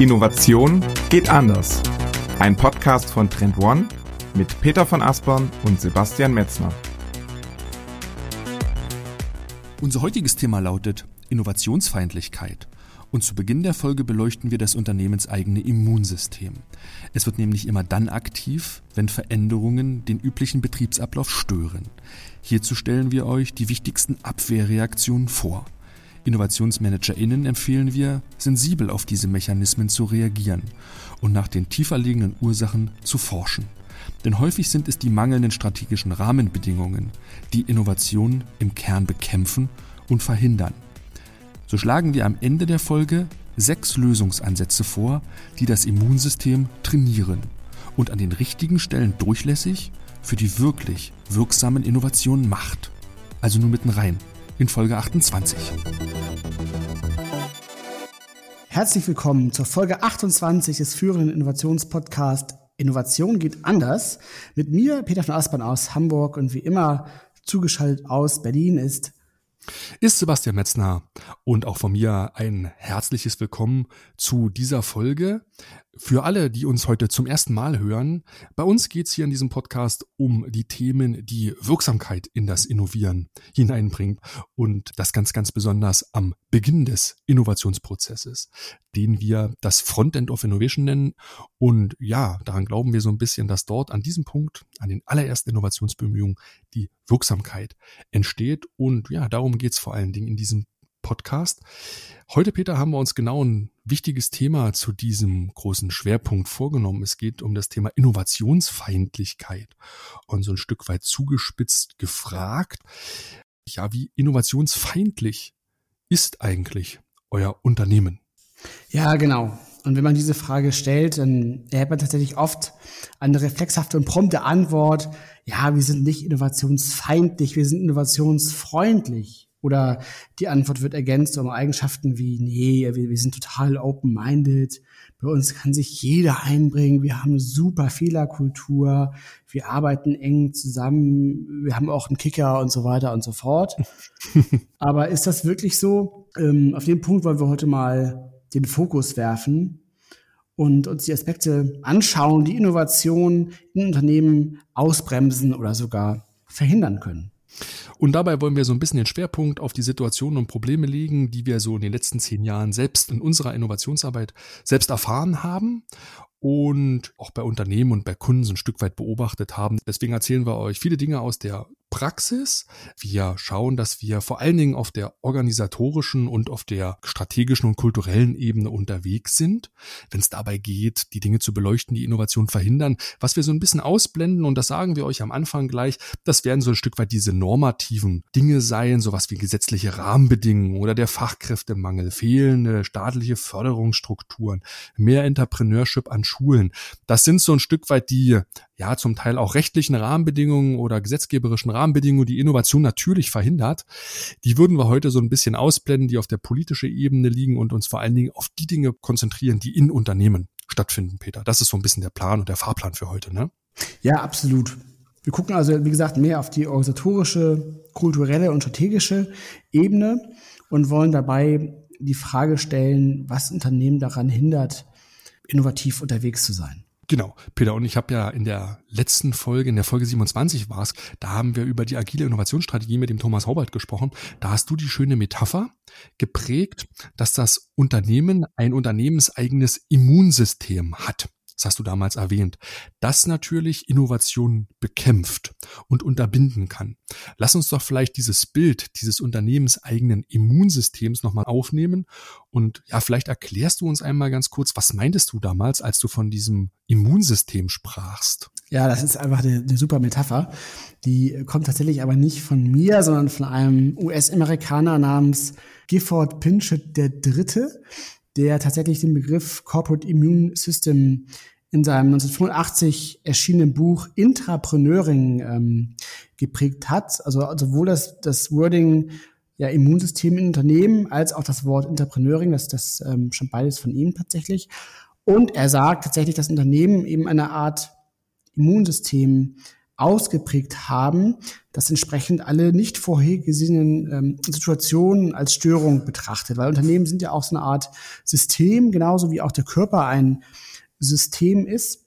Innovation geht anders. Ein Podcast von Trend One mit Peter von Aspern und Sebastian Metzner. Unser heutiges Thema lautet Innovationsfeindlichkeit. Und zu Beginn der Folge beleuchten wir das unternehmenseigene Immunsystem. Es wird nämlich immer dann aktiv, wenn Veränderungen den üblichen Betriebsablauf stören. Hierzu stellen wir euch die wichtigsten Abwehrreaktionen vor. InnovationsmanagerInnen empfehlen wir, sensibel auf diese Mechanismen zu reagieren und nach den tiefer liegenden Ursachen zu forschen. Denn häufig sind es die mangelnden strategischen Rahmenbedingungen, die Innovation im Kern bekämpfen und verhindern. So schlagen wir am Ende der Folge sechs Lösungsansätze vor, die das Immunsystem trainieren und an den richtigen Stellen durchlässig für die wirklich wirksamen Innovationen macht. Also nur mitten rein in Folge 28. Herzlich willkommen zur Folge 28 des führenden Innovationspodcasts Innovation geht anders. Mit mir, Peter von Aspern aus Hamburg und wie immer zugeschaltet aus Berlin ist ist Sebastian Metzner und auch von mir ein herzliches Willkommen zu dieser Folge. Für alle, die uns heute zum ersten Mal hören, bei uns geht es hier in diesem Podcast um die Themen, die Wirksamkeit in das Innovieren hineinbringt und das ganz, ganz besonders am Beginn des Innovationsprozesses, den wir das Frontend of Innovation nennen. Und ja, daran glauben wir so ein bisschen, dass dort an diesem Punkt, an den allerersten Innovationsbemühungen, die Wirksamkeit entsteht. Und ja, darum geht es vor allen Dingen in diesem Podcast. Heute, Peter, haben wir uns genau ein wichtiges Thema zu diesem großen Schwerpunkt vorgenommen. Es geht um das Thema Innovationsfeindlichkeit und so ein Stück weit zugespitzt gefragt. Ja, wie innovationsfeindlich ist eigentlich euer Unternehmen? Ja, genau. Und wenn man diese Frage stellt, dann erhält man tatsächlich oft eine reflexhafte und prompte Antwort. Ja, wir sind nicht innovationsfeindlich, wir sind innovationsfreundlich. Oder die Antwort wird ergänzt um Eigenschaften wie, nee, wir, wir sind total open-minded. Bei uns kann sich jeder einbringen. Wir haben eine super Fehlerkultur. Wir arbeiten eng zusammen. Wir haben auch einen Kicker und so weiter und so fort. Aber ist das wirklich so? Ähm, auf den Punkt wollen wir heute mal den Fokus werfen und uns die Aspekte anschauen, die Innovation in Unternehmen ausbremsen oder sogar verhindern können. Und dabei wollen wir so ein bisschen den Schwerpunkt auf die Situationen und Probleme legen, die wir so in den letzten zehn Jahren selbst in unserer Innovationsarbeit selbst erfahren haben und auch bei Unternehmen und bei Kunden so ein Stück weit beobachtet haben. Deswegen erzählen wir euch viele Dinge aus der Praxis. Wir schauen, dass wir vor allen Dingen auf der organisatorischen und auf der strategischen und kulturellen Ebene unterwegs sind, wenn es dabei geht, die Dinge zu beleuchten, die Innovation verhindern. Was wir so ein bisschen ausblenden, und das sagen wir euch am Anfang gleich, das werden so ein Stück weit diese normativen Dinge sein, sowas wie gesetzliche Rahmenbedingungen oder der Fachkräftemangel, fehlende staatliche Förderungsstrukturen, mehr Entrepreneurship an Schulen. Das sind so ein Stück weit die, ja, zum Teil auch rechtlichen Rahmenbedingungen oder gesetzgeberischen Rahmenbedingungen, die Innovation natürlich verhindert. Die würden wir heute so ein bisschen ausblenden, die auf der politischen Ebene liegen und uns vor allen Dingen auf die Dinge konzentrieren, die in Unternehmen stattfinden, Peter. Das ist so ein bisschen der Plan und der Fahrplan für heute, ne? Ja, absolut. Wir gucken also, wie gesagt, mehr auf die organisatorische, kulturelle und strategische Ebene und wollen dabei die Frage stellen, was Unternehmen daran hindert, innovativ unterwegs zu sein. Genau, Peter, und ich habe ja in der letzten Folge, in der Folge 27 war es, da haben wir über die agile Innovationsstrategie mit dem Thomas Haubert gesprochen. Da hast du die schöne Metapher geprägt, dass das Unternehmen ein unternehmenseigenes Immunsystem hat das hast du damals erwähnt, das natürlich Innovation bekämpft und unterbinden kann. Lass uns doch vielleicht dieses Bild dieses unternehmenseigenen Immunsystems nochmal aufnehmen und ja, vielleicht erklärst du uns einmal ganz kurz, was meintest du damals, als du von diesem Immunsystem sprachst? Ja, das ist einfach eine, eine super Metapher. Die kommt tatsächlich aber nicht von mir, sondern von einem US-Amerikaner namens Gifford Pinchot der Dritte der tatsächlich den Begriff Corporate Immune System in seinem 1985 erschienenen Buch Intrapreneuring ähm, geprägt hat. Also sowohl das, das Wording ja, Immunsystem in Unternehmen als auch das Wort Intrapreneuring, das, das ähm, schon beides von ihm tatsächlich. Und er sagt tatsächlich, dass Unternehmen eben eine Art Immunsystem ausgeprägt haben, dass entsprechend alle nicht vorhergesehenen ähm, Situationen als Störung betrachtet. Weil Unternehmen sind ja auch so eine Art System, genauso wie auch der Körper ein System ist.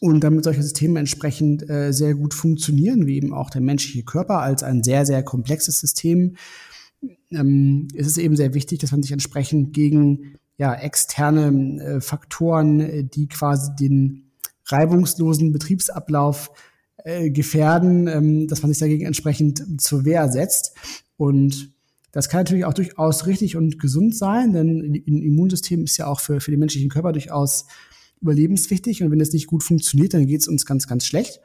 Und damit solche Systeme entsprechend äh, sehr gut funktionieren, wie eben auch der menschliche Körper als ein sehr, sehr komplexes System, ähm, ist es eben sehr wichtig, dass man sich entsprechend gegen ja, externe äh, Faktoren, äh, die quasi den reibungslosen Betriebsablauf äh, gefährden, ähm, dass man sich dagegen entsprechend zur Wehr setzt. Und das kann natürlich auch durchaus richtig und gesund sein, denn ein Immunsystem ist ja auch für, für den menschlichen Körper durchaus überlebenswichtig. Und wenn es nicht gut funktioniert, dann geht es uns ganz, ganz schlecht.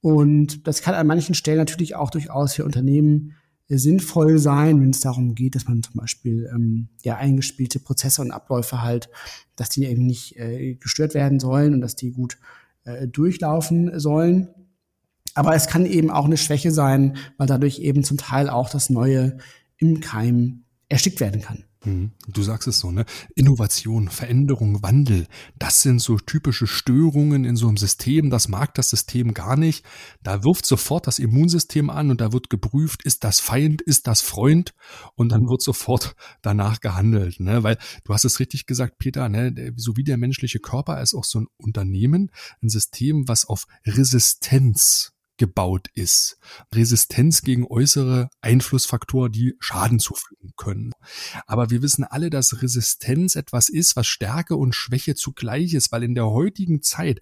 Und das kann an manchen Stellen natürlich auch durchaus für Unternehmen sinnvoll sein, wenn es darum geht, dass man zum Beispiel ähm, ja eingespielte Prozesse und Abläufe halt, dass die eben nicht äh, gestört werden sollen und dass die gut äh, durchlaufen sollen. Aber es kann eben auch eine Schwäche sein, weil dadurch eben zum Teil auch das Neue im Keim erstickt werden kann. Mhm. Du sagst es so, ne? Innovation, Veränderung, Wandel, das sind so typische Störungen in so einem System. Das mag das System gar nicht. Da wirft sofort das Immunsystem an und da wird geprüft, ist das Feind, ist das Freund? Und dann wird sofort danach gehandelt, ne? Weil du hast es richtig gesagt, Peter, ne? So wie der menschliche Körper ist auch so ein Unternehmen, ein System, was auf Resistenz gebaut ist. Resistenz gegen äußere Einflussfaktoren, die Schaden zufügen können. Aber wir wissen alle, dass Resistenz etwas ist, was Stärke und Schwäche zugleich ist, weil in der heutigen Zeit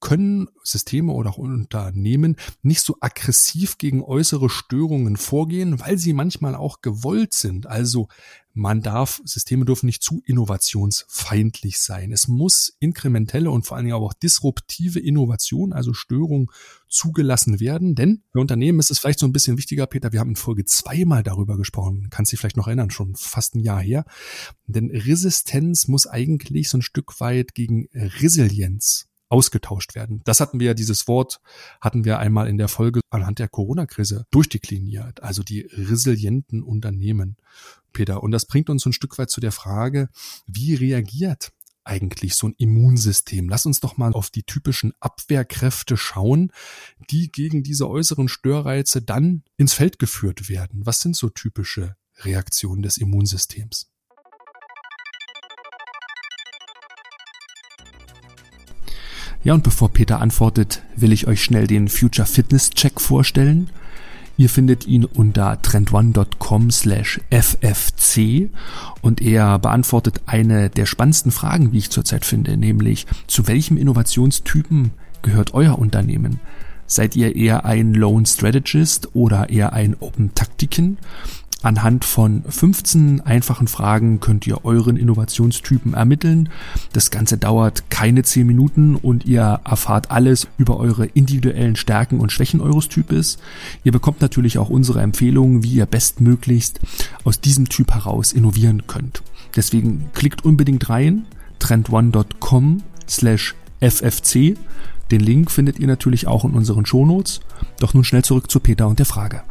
können Systeme oder auch Unternehmen nicht so aggressiv gegen äußere Störungen vorgehen, weil sie manchmal auch gewollt sind. Also man darf, Systeme dürfen nicht zu innovationsfeindlich sein. Es muss inkrementelle und vor allen Dingen auch disruptive Innovation, also Störung, zugelassen werden. Denn für Unternehmen ist es vielleicht so ein bisschen wichtiger, Peter, wir haben in Folge zweimal darüber gesprochen, kannst dich vielleicht noch erinnern, schon fast ein Jahr her. Denn Resistenz muss eigentlich so ein Stück weit gegen Resilienz ausgetauscht werden. Das hatten wir ja, dieses Wort hatten wir einmal in der Folge anhand der Corona-Krise durchdekliniert, also die resilienten Unternehmen, Peter. Und das bringt uns ein Stück weit zu der Frage, wie reagiert eigentlich so ein Immunsystem? Lass uns doch mal auf die typischen Abwehrkräfte schauen, die gegen diese äußeren Störreize dann ins Feld geführt werden. Was sind so typische Reaktionen des Immunsystems? Ja, und bevor Peter antwortet, will ich euch schnell den Future Fitness Check vorstellen. Ihr findet ihn unter trendone.com slash ffc und er beantwortet eine der spannendsten Fragen, wie ich zurzeit finde, nämlich zu welchem Innovationstypen gehört euer Unternehmen? Seid ihr eher ein Lone Strategist oder eher ein Open Taktiken? Anhand von 15 einfachen Fragen könnt ihr euren Innovationstypen ermitteln. Das Ganze dauert keine 10 Minuten und ihr erfahrt alles über eure individuellen Stärken und Schwächen eures Types. Ihr bekommt natürlich auch unsere Empfehlungen, wie ihr bestmöglichst aus diesem Typ heraus innovieren könnt. Deswegen klickt unbedingt rein, trendone.com slash ffc. Den Link findet ihr natürlich auch in unseren Shownotes. Doch nun schnell zurück zu Peter und der Frage.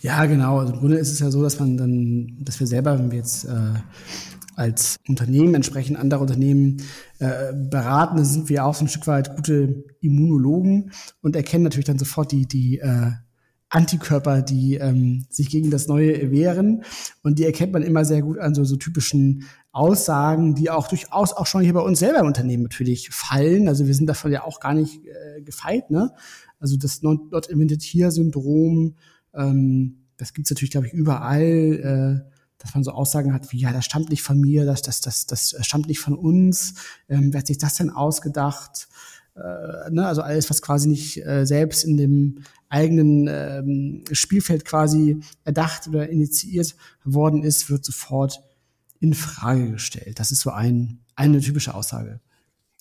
Ja, genau. Also Im Grunde ist es ja so, dass man dann, dass wir selber, wenn wir jetzt äh, als Unternehmen entsprechend andere Unternehmen äh, beraten, sind wir auch so ein Stück weit gute Immunologen und erkennen natürlich dann sofort die, die äh, Antikörper, die ähm, sich gegen das Neue wehren. Und die erkennt man immer sehr gut an so, so typischen Aussagen, die auch durchaus auch schon hier bei uns selber im Unternehmen natürlich fallen. Also wir sind davon ja auch gar nicht äh, gefeit. Ne? Also das Not Invented Here Syndrom, ähm, das gibt's natürlich, glaube ich, überall, äh, dass man so Aussagen hat wie, ja, das stammt nicht von mir, das, das, das, das stammt nicht von uns, ähm, wer hat sich das denn ausgedacht? Äh, ne? Also alles, was quasi nicht äh, selbst in dem eigenen ähm, Spielfeld quasi erdacht oder initiiert worden ist, wird sofort in Frage gestellt. Das ist so ein, eine typische Aussage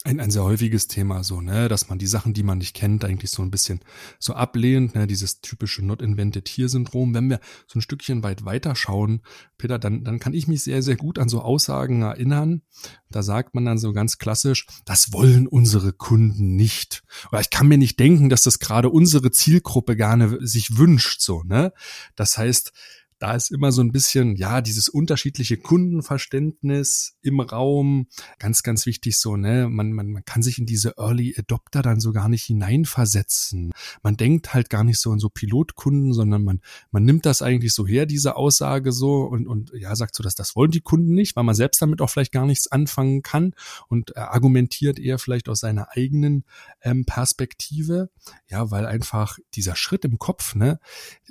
ein, ein sehr häufiges Thema, so, ne, dass man die Sachen, die man nicht kennt, eigentlich so ein bisschen so ablehnt, ne, dieses typische Not Invented Here Syndrom. Wenn wir so ein Stückchen weit weiter schauen, Peter, dann, dann kann ich mich sehr, sehr gut an so Aussagen erinnern. Da sagt man dann so ganz klassisch, das wollen unsere Kunden nicht. Oder ich kann mir nicht denken, dass das gerade unsere Zielgruppe gerne sich wünscht, so, ne. Das heißt, da ist immer so ein bisschen, ja, dieses unterschiedliche Kundenverständnis im Raum, ganz, ganz wichtig so, ne, man, man, man kann sich in diese Early Adopter dann so gar nicht hineinversetzen. Man denkt halt gar nicht so in so Pilotkunden, sondern man, man nimmt das eigentlich so her, diese Aussage so und, und ja, sagt so, dass das wollen die Kunden nicht, weil man selbst damit auch vielleicht gar nichts anfangen kann und argumentiert eher vielleicht aus seiner eigenen ähm, Perspektive. Ja, weil einfach dieser Schritt im Kopf, ne,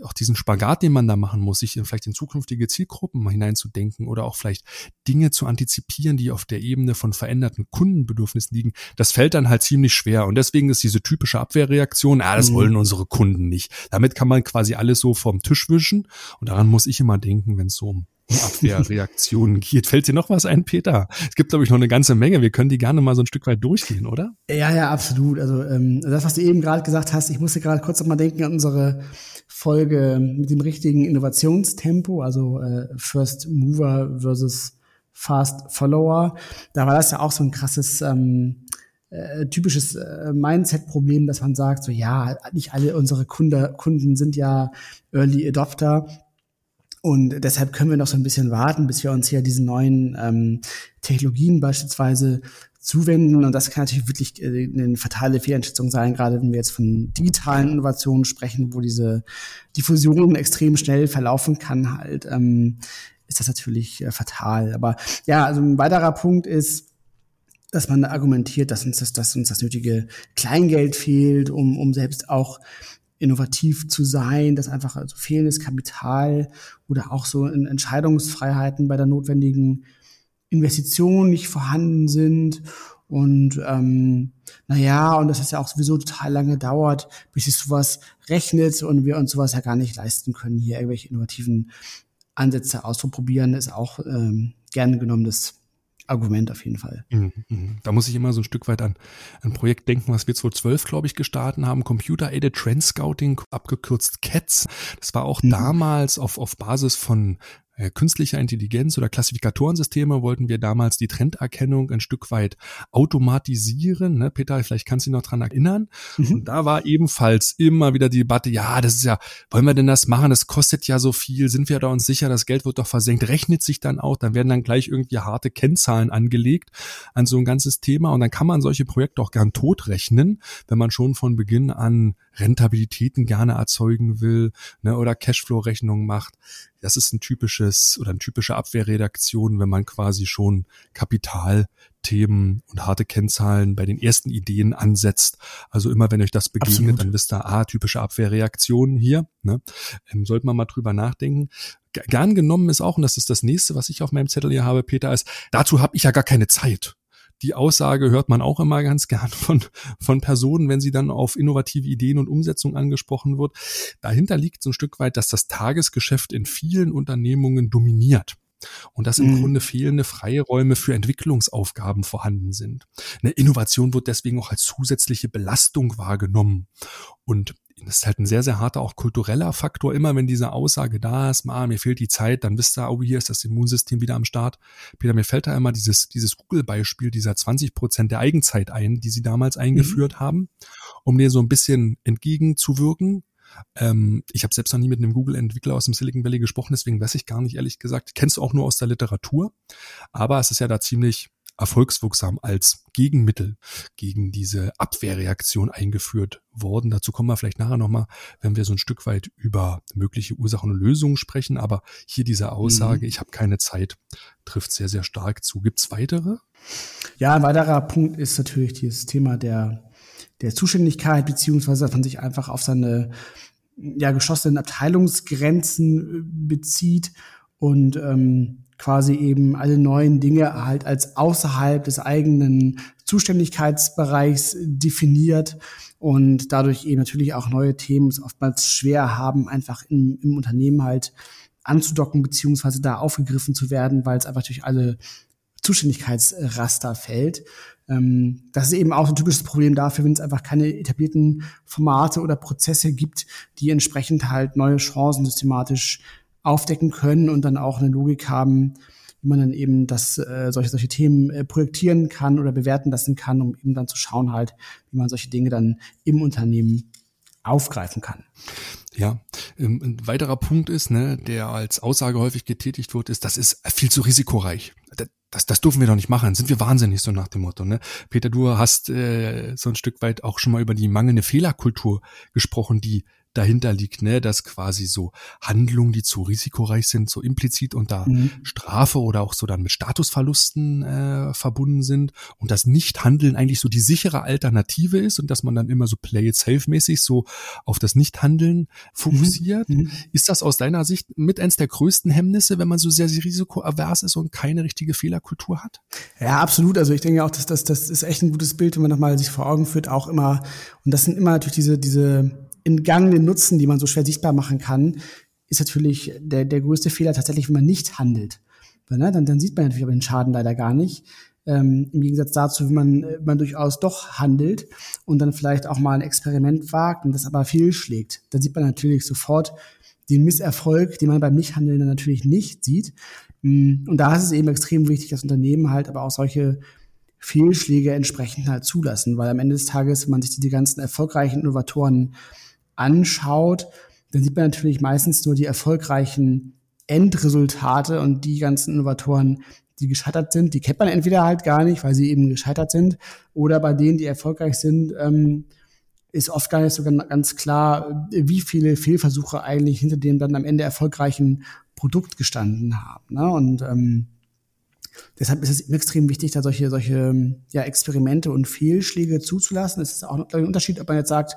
auch diesen Spagat, den man da machen muss, sich in vielleicht in zukünftige Zielgruppen hineinzudenken oder auch vielleicht Dinge zu antizipieren, die auf der Ebene von veränderten Kundenbedürfnissen liegen, das fällt dann halt ziemlich schwer. Und deswegen ist diese typische Abwehrreaktion, ah, das mhm. wollen unsere Kunden nicht. Damit kann man quasi alles so vom Tisch wischen. Und daran muss ich immer denken, wenn es so um Abwehrreaktionen geht. Fällt dir noch was ein, Peter? Es gibt, glaube ich, noch eine ganze Menge. Wir können die gerne mal so ein Stück weit durchgehen, oder? Ja, ja, absolut. Also ähm, das, was du eben gerade gesagt hast, ich musste gerade kurz noch mal denken an unsere Folge mit dem richtigen Innovationstempo, also äh, First Mover versus Fast Follower. Da war das ja auch so ein krasses ähm, äh, typisches äh, Mindset-Problem, dass man sagt, so ja, nicht alle unsere Kunde, Kunden sind ja Early Adopter und deshalb können wir noch so ein bisschen warten, bis wir uns hier diesen neuen ähm, Technologien beispielsweise zuwenden. Und das kann natürlich wirklich äh, eine fatale Fehleinschätzung sein, gerade wenn wir jetzt von digitalen Innovationen sprechen, wo diese Diffusion extrem schnell verlaufen kann, halt, ähm, ist das natürlich äh, fatal. Aber ja, also ein weiterer Punkt ist, dass man argumentiert, dass uns das, dass uns das nötige Kleingeld fehlt, um, um selbst auch innovativ zu sein, dass einfach also fehlendes Kapital oder auch so Entscheidungsfreiheiten bei der notwendigen Investition nicht vorhanden sind. Und ähm, naja, und dass es ja auch sowieso total lange dauert, bis sich sowas rechnet und wir uns sowas ja gar nicht leisten können, hier irgendwelche innovativen Ansätze auszuprobieren, ist auch ähm, gerne genommenes Argument auf jeden Fall. Mhm, mhm. Da muss ich immer so ein Stück weit an ein Projekt denken, was wir 2012, glaube ich, gestartet haben. Computer Aided Trend Scouting, abgekürzt CATS. Das war auch mhm. damals auf, auf Basis von äh, künstlicher Intelligenz oder Klassifikatorensysteme wollten wir damals die Trenderkennung ein Stück weit automatisieren. Ne? Peter, vielleicht kannst du dich noch dran erinnern. Mhm. Und da war ebenfalls immer wieder die Debatte, ja, das ist ja, wollen wir denn das machen? Das kostet ja so viel. Sind wir da uns sicher? Das Geld wird doch versenkt. Rechnet sich dann auch. Dann werden dann gleich irgendwie harte Kennzahlen angelegt an so ein ganzes Thema. Und dann kann man solche Projekte auch gern totrechnen, wenn man schon von Beginn an Rentabilitäten gerne erzeugen will ne, oder Cashflow-Rechnungen macht. Das ist ein typisches oder eine typische Abwehrredaktion, wenn man quasi schon Kapitalthemen und harte Kennzahlen bei den ersten Ideen ansetzt. Also immer wenn euch das begegnet, Absolut. dann wisst ihr, ah, typische Abwehrreaktionen hier. Ne? Ähm, sollte man mal drüber nachdenken gern genommen ist auch, und das ist das nächste, was ich auf meinem Zettel hier habe, Peter, ist, dazu habe ich ja gar keine Zeit die Aussage hört man auch immer ganz gern von, von Personen, wenn sie dann auf innovative Ideen und Umsetzung angesprochen wird. Dahinter liegt so ein Stück weit, dass das Tagesgeschäft in vielen Unternehmungen dominiert und dass im mhm. Grunde fehlende Freiräume für Entwicklungsaufgaben vorhanden sind. Eine Innovation wird deswegen auch als zusätzliche Belastung wahrgenommen. Und das ist halt ein sehr, sehr harter, auch kultureller Faktor. Immer wenn diese Aussage da ist, ah, mir fehlt die Zeit, dann wisst ihr, oh, hier ist das Immunsystem wieder am Start. Peter, mir fällt da immer dieses, dieses Google-Beispiel dieser 20 Prozent der Eigenzeit ein, die sie damals mhm. eingeführt mhm. haben, um dir so ein bisschen entgegenzuwirken. Ähm, ich habe selbst noch nie mit einem Google-Entwickler aus dem Silicon Valley gesprochen, deswegen weiß ich gar nicht, ehrlich gesagt. Kennst du auch nur aus der Literatur. Aber es ist ja da ziemlich erfolgswirksam als Gegenmittel gegen diese Abwehrreaktion eingeführt worden. Dazu kommen wir vielleicht nachher nochmal, wenn wir so ein Stück weit über mögliche Ursachen und Lösungen sprechen. Aber hier diese Aussage, mhm. ich habe keine Zeit, trifft sehr, sehr stark zu. Gibt's weitere? Ja, ein weiterer Punkt ist natürlich dieses Thema der, der Zuständigkeit, beziehungsweise dass man sich einfach auf seine ja, geschossenen Abteilungsgrenzen äh, bezieht und ähm, quasi eben alle neuen Dinge halt als außerhalb des eigenen Zuständigkeitsbereichs definiert und dadurch eben natürlich auch neue Themen es oftmals schwer haben, einfach im, im Unternehmen halt anzudocken beziehungsweise da aufgegriffen zu werden, weil es einfach durch alle Zuständigkeitsraster fällt. Ähm, das ist eben auch ein typisches Problem dafür, wenn es einfach keine etablierten Formate oder Prozesse gibt, die entsprechend halt neue Chancen systematisch aufdecken können und dann auch eine Logik haben, wie man dann eben das, äh, solche, solche Themen äh, projektieren kann oder bewerten lassen kann, um eben dann zu schauen halt, wie man solche Dinge dann im Unternehmen aufgreifen kann. Ja, Ähm, ein weiterer Punkt ist, ne, der als Aussage häufig getätigt wird, ist, das ist viel zu risikoreich. Das, das dürfen wir doch nicht machen. Sind wir wahnsinnig so nach dem Motto. Ne? Peter, du hast äh, so ein Stück weit auch schon mal über die mangelnde Fehlerkultur gesprochen, die dahinter liegt, ne, dass quasi so Handlungen, die zu risikoreich sind, so implizit unter mhm. Strafe oder auch so dann mit Statusverlusten äh, verbunden sind und das Nichthandeln eigentlich so die sichere Alternative ist und dass man dann immer so play it safe mäßig so auf das Nichthandeln fokussiert. Mhm. mhm. Ist das aus deiner Sicht mit eins der größten Hemmnisse, wenn man so sehr, sehr risikoavers ist und keine richtige Fehlerkultur hat? Ja, absolut. Also ich denke auch, dass das, das ist echt ein gutes Bild, wenn man nochmal sich vor Augen führt, auch immer, und das sind immer natürlich diese, diese entgangenen Nutzen, die man so schwer sichtbar machen kann, ist natürlich der, der größte Fehler tatsächlich, wenn man nicht handelt. Weil, ne, dann, dann sieht man natürlich aber den Schaden leider gar nicht. Ähm, Im Gegensatz dazu, wenn man, wenn man durchaus doch handelt und dann vielleicht auch mal ein Experiment wagt und das aber fehlschlägt, dann sieht man natürlich sofort den Misserfolg, den man beim Nichthandeln dann natürlich nicht sieht. Mm, und da ist es eben extrem wichtig, dass Unternehmen halt aber auch solche Fehlschläge entsprechend halt zulassen, weil am Ende des Tages, wenn man sich die ganzen erfolgreichen Innovatoren anschaut, dann sieht man natürlich meistens nur die erfolgreichen Endresultate und die ganzen Innovatoren, die gescheitert sind, die kennt man entweder halt gar nicht, weil sie eben gescheitert sind, oder bei denen, die erfolgreich sind, ähm, ist oft gar nicht so ganz klar, wie viele Fehlversuche eigentlich hinter dem dann am Ende erfolgreichen Produkt gestanden haben. Ne? Und ähm, deshalb ist es extrem wichtig, da solche, solche ja, Experimente und Fehlschläge zuzulassen. Es ist auch ein Unterschied, ob man jetzt sagt,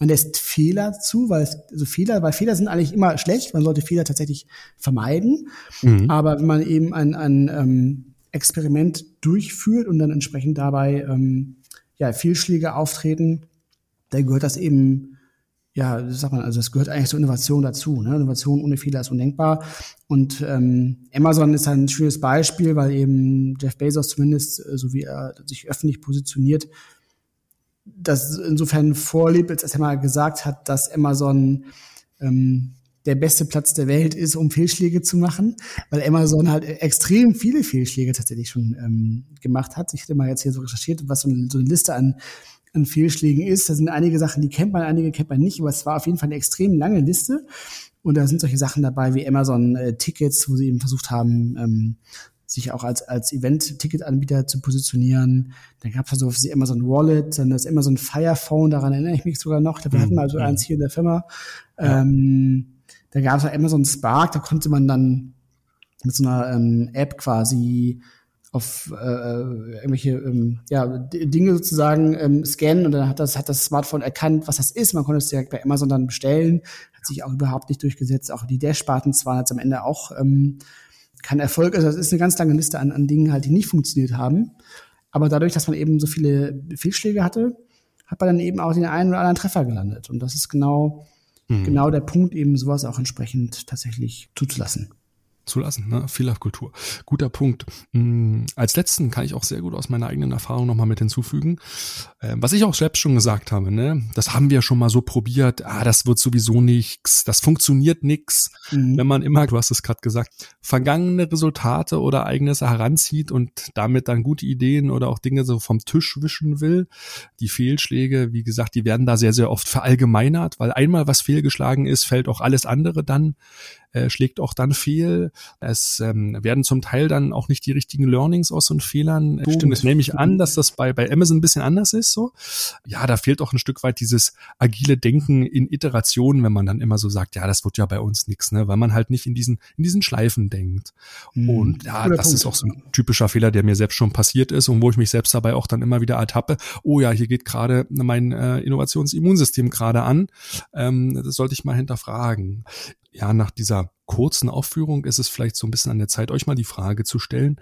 man lässt Fehler zu, weil es, also Fehler, weil Fehler sind eigentlich immer schlecht. Man sollte Fehler tatsächlich vermeiden. Mhm. Aber wenn man eben ein, ein ähm, Experiment durchführt und dann entsprechend dabei ähm, ja, Fehlschläge auftreten, dann gehört das eben, ja, das sagt man, also das gehört eigentlich zur Innovation dazu. Ne? Innovation ohne Fehler ist undenkbar. Und ähm, Amazon ist ein schönes Beispiel, weil eben Jeff Bezos zumindest, äh, so wie er sich öffentlich positioniert, das insofern vorlebt, als er mal gesagt hat, dass Amazon ähm, der beste Platz der Welt ist, um Fehlschläge zu machen, weil Amazon halt extrem viele Fehlschläge tatsächlich schon ähm, gemacht hat. Ich hatte mal jetzt hier so recherchiert, was so eine, so eine Liste an, an Fehlschlägen ist. Da sind einige Sachen, die kennt man, einige kennt man nicht, aber es war auf jeden Fall eine extrem lange Liste. Und da sind solche Sachen dabei wie Amazon äh, wo sie eben versucht haben, ähm, sich auch als, als Event-Ticket-Anbieter zu positionieren. Dann gab es also die Amazon Wallet, dann das Amazon Fire Phone, daran erinnere ich mich sogar noch. Da mhm. hatten wir also mhm. eins hier in der Firma. Ja. Ähm, da gab es Amazon Spark, da konnte man dann mit so einer ähm, App quasi auf äh, irgendwelche ähm, ja, Dinge sozusagen ähm, scannen und dann hat das, hat das Smartphone erkannt, was das ist. Man konnte es direkt bei Amazon dann bestellen, hat sich auch überhaupt nicht durchgesetzt. Auch die Dash-Buttons waren jetzt am Ende auch ähm, kein Erfolg. Also es ist eine ganz lange Liste an, an Dingen halt, die nicht funktioniert haben. Aber dadurch, dass man eben so viele Fehlschläge hatte, hat man dann eben auch den einen oder anderen Treffer gelandet. Und das ist genau, mhm. genau der Punkt, eben sowas auch entsprechend tatsächlich zuzulassen zulassen, ne? Fehlerkultur. Guter Punkt. Hm, als letzten kann ich auch sehr gut aus meiner eigenen Erfahrung nochmal mit hinzufügen. Äh, was ich auch selbst schon gesagt habe, ne? Das haben wir schon mal so probiert. Ah, das wird sowieso nichts. Das funktioniert nix. Mhm. Wenn man immer, du hast es gerade gesagt, vergangene Resultate oder eigenes heranzieht und damit dann gute Ideen oder auch Dinge so vom Tisch wischen will. Die Fehlschläge, wie gesagt, die werden da sehr, sehr oft verallgemeinert, weil einmal was fehlgeschlagen ist, fällt auch alles andere dann äh, schlägt auch dann fehl. Es ähm, werden zum Teil dann auch nicht die richtigen Learnings aus so Fehlern. Oh, Stimmt, das nehme ich an, dass das bei, bei Amazon ein bisschen anders ist. So, ja, da fehlt auch ein Stück weit dieses agile Denken in Iterationen, wenn man dann immer so sagt, ja, das wird ja bei uns nichts, ne, weil man halt nicht in diesen in diesen Schleifen denkt. Mhm. Und ja, das Punkt. ist auch so ein typischer Fehler, der mir selbst schon passiert ist und wo ich mich selbst dabei auch dann immer wieder ertappe. Oh ja, hier geht gerade mein äh, Innovationsimmunsystem gerade an. Ähm, das sollte ich mal hinterfragen ja, nach dieser kurzen Aufführung ist es vielleicht so ein bisschen an der Zeit, euch mal die Frage zu stellen,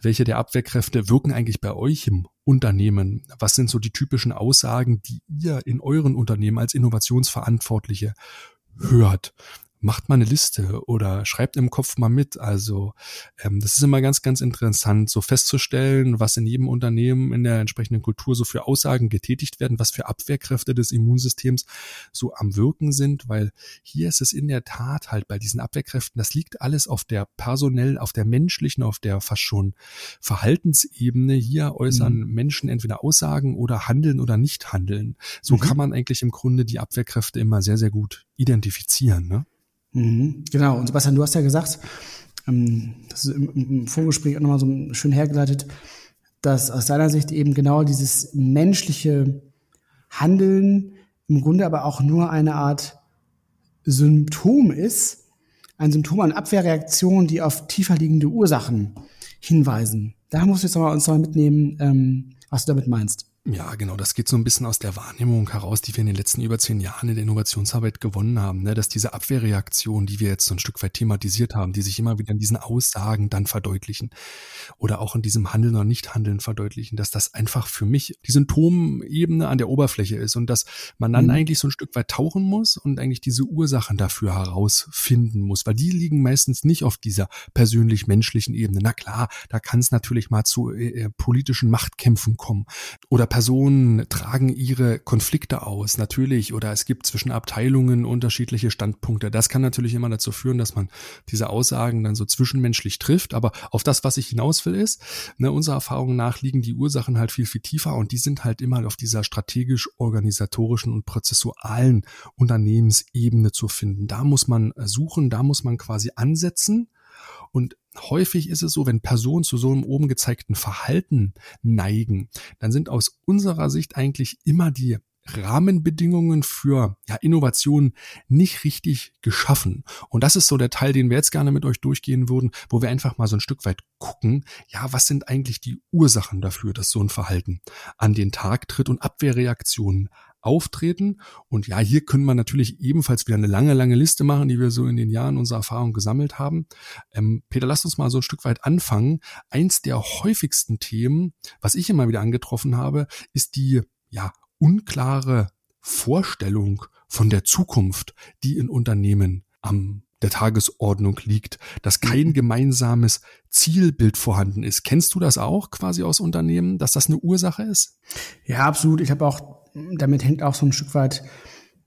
welche der Abwehrkräfte wirken eigentlich bei euch im Unternehmen? Was sind so die typischen Aussagen, die ihr in euren Unternehmen als Innovationsverantwortliche hört? Macht mal eine Liste oder schreibt im Kopf mal mit. Also ähm, das ist immer ganz, ganz interessant, so festzustellen, was in jedem Unternehmen in der entsprechenden Kultur so für Aussagen getätigt werden, was für Abwehrkräfte des Immunsystems so am Wirken sind, weil hier ist es in der Tat halt bei diesen Abwehrkräften, das liegt alles auf der personell, auf der menschlichen, auf der fast schon Verhaltensebene. Hier äußern mhm. Menschen entweder Aussagen oder handeln oder nicht handeln. So mhm. kann man eigentlich im Grunde die Abwehrkräfte immer sehr, sehr gut identifizieren. Ne? Mhm, genau, und Sebastian, du hast ja gesagt, ähm, das ist im, Vorgespräch auch nochmal so schön hergeleitet, dass aus deiner Sicht eben genau dieses menschliche Handeln im Grunde aber auch nur eine Art Symptom ist, ein Symptom an Abwehrreaktionen, die auf tiefer liegende Ursachen hinweisen. Da musst du jetzt mal uns mal mitnehmen, ähm, was du damit meinst. Ja, genau. Das geht so ein bisschen aus der Wahrnehmung heraus, die wir in den letzten über zehn Jahren in der Innovationsarbeit gewonnen haben, ne? dass diese Abwehrreaktion, die wir jetzt so ein Stück weit thematisiert haben, die sich immer wieder in diesen Aussagen dann verdeutlichen oder auch in diesem Handeln oder Nichthandeln verdeutlichen, dass das einfach für mich die Symptomebene an der Oberfläche ist und dass man dann mhm. eigentlich so ein Stück weit tauchen muss und eigentlich diese Ursachen dafür herausfinden muss, weil die liegen meistens nicht auf dieser persönlich-menschlichen Ebene. Na klar, da kann es natürlich mal zu äh, äh politischen Machtkämpfen kommen oder Personen tragen ihre Konflikte aus, natürlich, oder es gibt zwischen Abteilungen unterschiedliche Standpunkte. Das kann natürlich immer dazu führen, dass man diese Aussagen dann so zwischenmenschlich trifft. Aber auf das, was ich hinaus will, ist, ne, unserer Erfahrung nach liegen die Ursachen halt viel, viel tiefer und die sind halt immer auf dieser strategisch-organisatorischen und prozessualen Unternehmensebene zu finden. Da muss man suchen, da muss man quasi ansetzen und häufig ist es so, wenn Personen zu so einem oben gezeigten Verhalten neigen, dann sind aus unserer Sicht eigentlich immer die Rahmenbedingungen für ja, Innovation nicht richtig geschaffen. Und das ist so der Teil, den wir jetzt gerne mit euch durchgehen würden, wo wir einfach mal so ein Stück weit gucken, ja, was sind eigentlich die Ursachen dafür, dass so ein Verhalten an den Tag tritt und Abwehrreaktionen auftreten. Und ja, hier können wir natürlich ebenfalls wieder eine lange, lange Liste machen, die wir so in den Jahren unserer Erfahrung gesammelt haben. Ähm, Peter, lass uns mal so ein Stück weit anfangen. Eins der häufigsten Themen, was ich immer wieder angetroffen habe, ist die ja unklare Vorstellung von der Zukunft, die in Unternehmen am der Tagesordnung liegt, dass kein mhm. gemeinsames Zielbild vorhanden ist. Kennst du das auch quasi aus Unternehmen, dass das eine Ursache ist? Ja, absolut. Ich habe auch damit hängt auch so ein Stück weit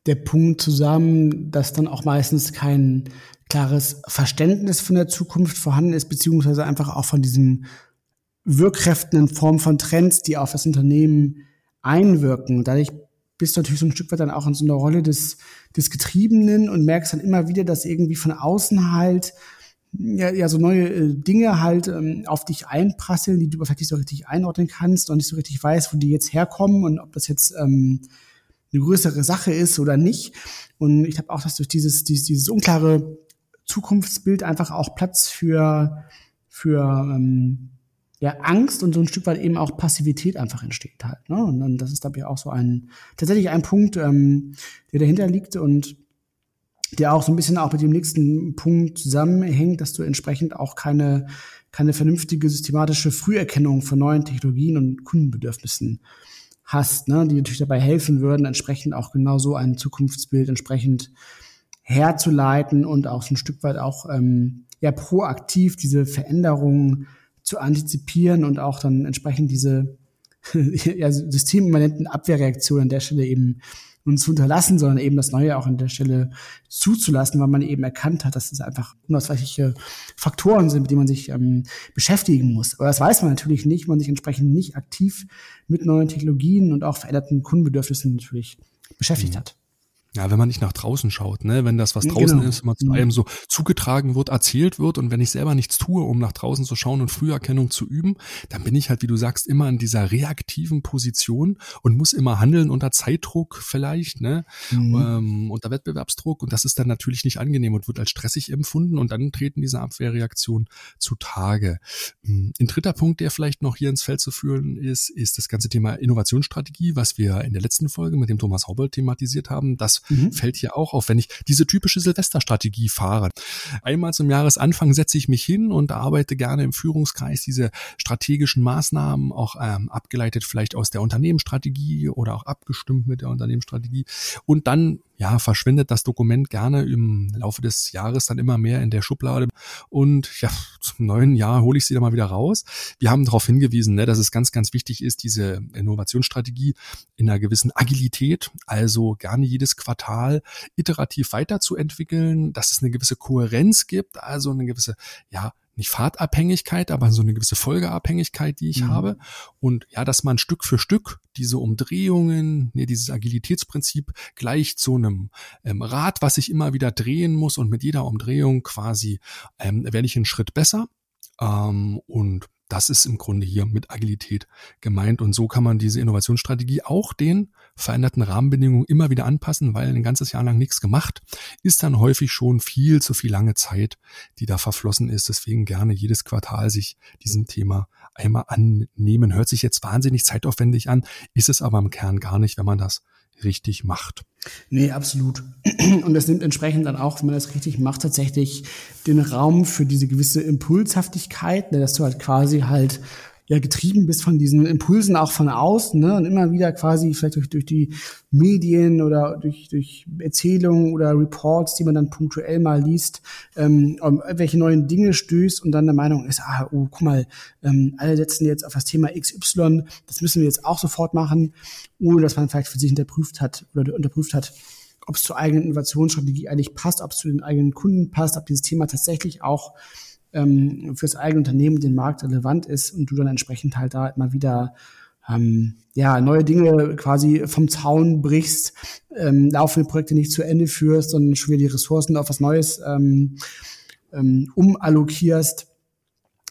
der Punkt zusammen, dass dann auch meistens kein klares Verständnis von der Zukunft vorhanden ist, beziehungsweise einfach auch von diesen Wirkkräften in Form von Trends, die auf das Unternehmen einwirken. Dadurch bist du natürlich so ein Stück weit dann auch in so einer Rolle des, des Getriebenen und merkst dann immer wieder, dass irgendwie von außen halt ja, ja so neue äh, Dinge halt ähm, auf dich einprasseln, die du vielleicht nicht so richtig einordnen kannst und nicht so richtig weißt, wo die jetzt herkommen und ob das jetzt ähm, eine größere Sache ist oder nicht. Und ich glaube auch, dass durch dieses, dieses, dieses unklare Zukunftsbild einfach auch Platz für, für ähm, ja, Angst und so ein Stück weit eben auch Passivität einfach entsteht halt. Ne? Und, und das ist, glaube ich, auch so ein tatsächlich ein Punkt, ähm, der dahinter liegt und der auch so ein bisschen auch mit dem nächsten Punkt zusammenhängt, dass du entsprechend auch keine, keine vernünftige systematische Früherkennung von neuen Technologien und Kundenbedürfnissen hast, ne, die natürlich dabei helfen würden, entsprechend auch genau so ein Zukunftsbild entsprechend herzuleiten und auch so ein Stück weit auch ähm, ja proaktiv diese Veränderungen zu antizipieren und auch dann entsprechend diese ja, systemimmanenten Abwehrreaktionen an der Stelle eben uns zu unterlassen, sondern eben das Neue auch an der Stelle zuzulassen, weil man eben erkannt hat, dass es einfach unausweichliche Faktoren sind, mit denen man sich ähm, beschäftigen muss. Aber das weiß man natürlich nicht, wenn man sich entsprechend nicht aktiv mit neuen Technologien und auch veränderten Kundenbedürfnissen natürlich beschäftigt mhm. hat. Ja, wenn man nicht nach draußen schaut, ne, wenn das, was draußen genau. ist, immer zu mhm. einem so zugetragen wird, erzählt wird und wenn ich selber nichts tue, um nach draußen zu schauen und Früherkennung zu üben, dann bin ich halt, wie du sagst, immer in dieser reaktiven Position und muss immer handeln unter Zeitdruck vielleicht, ne, mhm. ähm, unter Wettbewerbsdruck und das ist dann natürlich nicht angenehm und wird als stressig empfunden und dann treten diese Abwehrreaktionen zutage. Hm, ein dritter Punkt, der vielleicht noch hier ins Feld zu führen ist, ist das ganze Thema Innovationsstrategie, was wir in der letzten Folge mit dem Thomas Haubold thematisiert haben. Das Das mhm. fällt hier auch auf, wenn ich diese typische Silvesterstrategie fahre. Einmal zum Jahresanfang setze ich mich hin und arbeite gerne im Führungskreis diese strategischen Maßnahmen, auch ähm, abgeleitet vielleicht aus der Unternehmensstrategie oder auch abgestimmt mit der Unternehmensstrategie. Und dann ja, verschwindet das Dokument gerne im Laufe des Jahres dann immer mehr in der Schublade. Und ja, zum neuen Jahr hole ich sie dann mal wieder raus. Wir haben darauf hingewiesen, ne, dass es ganz, ganz wichtig ist, diese Innovationsstrategie in einer gewissen Agilität, also gerne jedes Quartal iterativ weiterzuentwickeln, dass es eine gewisse Kohärenz gibt, also eine gewisse, ja, nicht Fahrtabhängigkeit, aber so eine gewisse Folgeabhängigkeit, die ich mhm. habe. Und ja, dass man Stück für Stück diese Umdrehungen, nee, dieses Agilitätsprinzip gleich zu einem ähm, Rad, was ich immer wieder drehen muss und mit jeder Umdrehung quasi ähm, werde ich einen Schritt besser. Ähm, und das ist im Grunde hier mit Agilität gemeint. Und so kann man diese Innovationsstrategie auch den veränderten Rahmenbedingungen immer wieder anpassen, weil ein ganzes Jahr lang nichts gemacht, ist dann häufig schon viel zu viel lange Zeit, die da verflossen ist. Deswegen gerne jedes Quartal sich diesem Thema einmal annehmen. Hört sich jetzt wahnsinnig zeitaufwendig an, ist es aber im Kern gar nicht, wenn man das richtig macht. Nee, absolut. Und das nimmt entsprechend dann auch, wenn man das richtig macht, tatsächlich den Raum für diese gewisse Impulshaftigkeit, ne, dass du halt quasi halt ja getrieben bist von diesen Impulsen auch von außen ne? und immer wieder quasi vielleicht durch, durch die Medien oder durch, durch Erzählungen oder Reports, die man dann punktuell mal liest, ähm, welche neuen Dinge stößt und dann der Meinung ist, ah, oh, guck mal, ähm, alle setzen jetzt auf das Thema XY, das müssen wir jetzt auch sofort machen, ohne dass man vielleicht für sich unterprüft hat oder unterprüft hat, ob es zur eigenen Innovationsstrategie eigentlich passt, ob es zu den eigenen Kunden passt, ob dieses Thema tatsächlich auch ähm, fürs eigene Unternehmen, den Markt relevant ist und du dann entsprechend halt da immer wieder ähm, ja, neue Dinge quasi vom Zaun brichst, ähm, laufende Projekte nicht zu Ende führst, sondern schon wieder die Ressourcen auf was Neues ähm, ähm, umallokierst,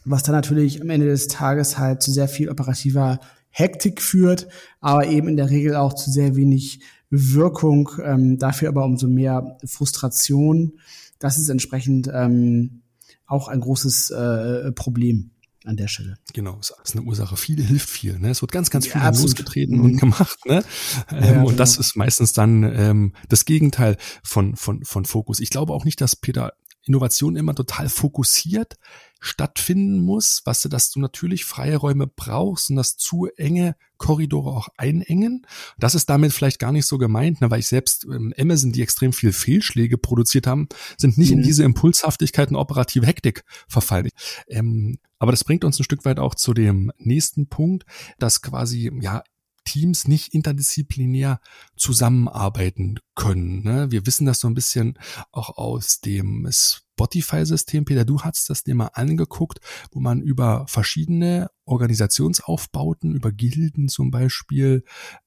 was dann natürlich am Ende des Tages halt zu sehr viel operativer Hektik führt, aber eben in der Regel auch zu sehr wenig Wirkung, ähm, dafür aber umso mehr Frustration. Das ist entsprechend ähm, auch ein großes äh, Problem an der Stelle. Genau, es ist eine Ursache. Viel hilft viel. Ne? Es wird ganz, ganz viel ja, losgetreten und mhm. gemacht. Ne? Ähm, ja, und das genau. ist meistens dann ähm, das Gegenteil von, von, von Fokus. Ich glaube auch nicht, dass Peter Innovation immer total fokussiert stattfinden muss, was du, dass du natürlich freie Räume brauchst und das zu enge Korridore auch einengen. Das ist damit vielleicht gar nicht so gemeint, ne, weil ich selbst ähm, Amazon, die extrem viel Fehlschläge produziert haben, sind nicht mhm. in diese Impulshaftigkeit und operative Hektik verfallen. Ähm, aber das bringt uns ein Stück weit auch zu dem nächsten Punkt, dass quasi ja Teams nicht interdisziplinär zusammenarbeiten können. Ne? Wir wissen das so ein bisschen auch aus dem Spotify-System. Peter, du hast das dir mal angeguckt, wo man über verschiedene Organisationsaufbauten, über Gilden zum Beispiel,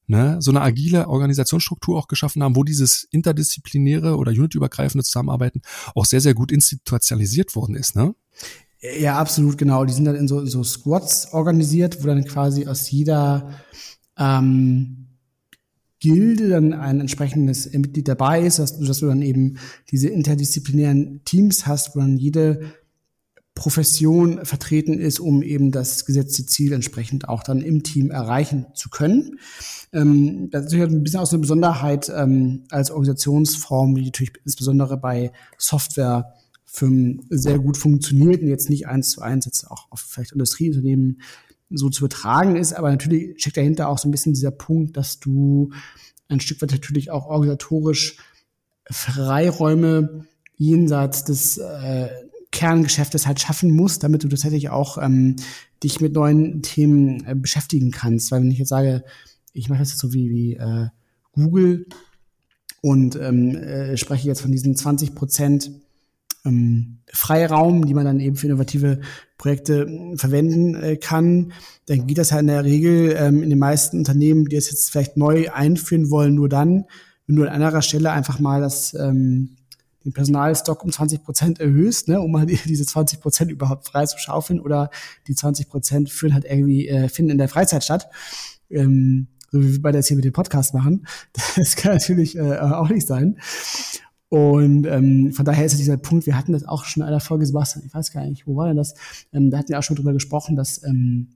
ne, so eine agile Organisationsstruktur auch geschaffen haben, wo dieses interdisziplinäre oder unitübergreifende Zusammenarbeiten auch sehr, sehr gut institutionalisiert worden ist. Ne? Ja, absolut, genau. Die sind dann in so, in so Squads organisiert, wo dann quasi aus jeder ähm, Gilde dann ein entsprechendes Mitglied dabei ist, dass, dass du dann eben diese interdisziplinären Teams hast, wo dann jede Profession vertreten ist, um eben das gesetzte Ziel entsprechend auch dann im Team erreichen zu können. Ähm, das ist natürlich ein bisschen auch so eine Besonderheit ähm, als Organisationsform, die natürlich insbesondere bei Softwarefirmen sehr gut funktioniert und jetzt nicht eins zu eins jetzt auch auf vielleicht Industrieunternehmen so zu betragen ist. Aber natürlich steckt dahinter auch so ein bisschen dieser Punkt, dass du ein Stück weit natürlich auch organisatorisch Freiräume jenseits des äh, Kerngeschäftes halt schaffen musst, damit du tatsächlich auch ähm, dich mit neuen Themen äh, beschäftigen kannst. Weil wenn ich jetzt sage, ich mache das jetzt so wie, wie äh, Google und ähm, äh, spreche jetzt von diesen 20 Prozent ähm, Freiraum, die man dann eben für innovative Projekte äh, verwenden äh, kann, dann geht das ja in der Regel ähm, in den meisten Unternehmen, die es jetzt vielleicht neu einführen wollen, nur dann, wenn du an anderer Stelle einfach mal das ähm, den Personalstock um 20 Prozent erhöhst, ne, um mal diese 20 Prozent überhaupt frei zu schaufeln oder die 20 Prozent führen halt irgendwie, äh, finden in der Freizeit statt. Ähm, so wie wir beide jetzt hier mit dem Podcast machen. Das kann natürlich äh, auch nicht sein. Und ähm, von daher ist dieser Punkt, wir hatten das auch schon in einer Folge, Sebastian, ich weiß gar nicht, wo war denn das? Ähm, da hatten wir auch schon drüber gesprochen, dass, ähm,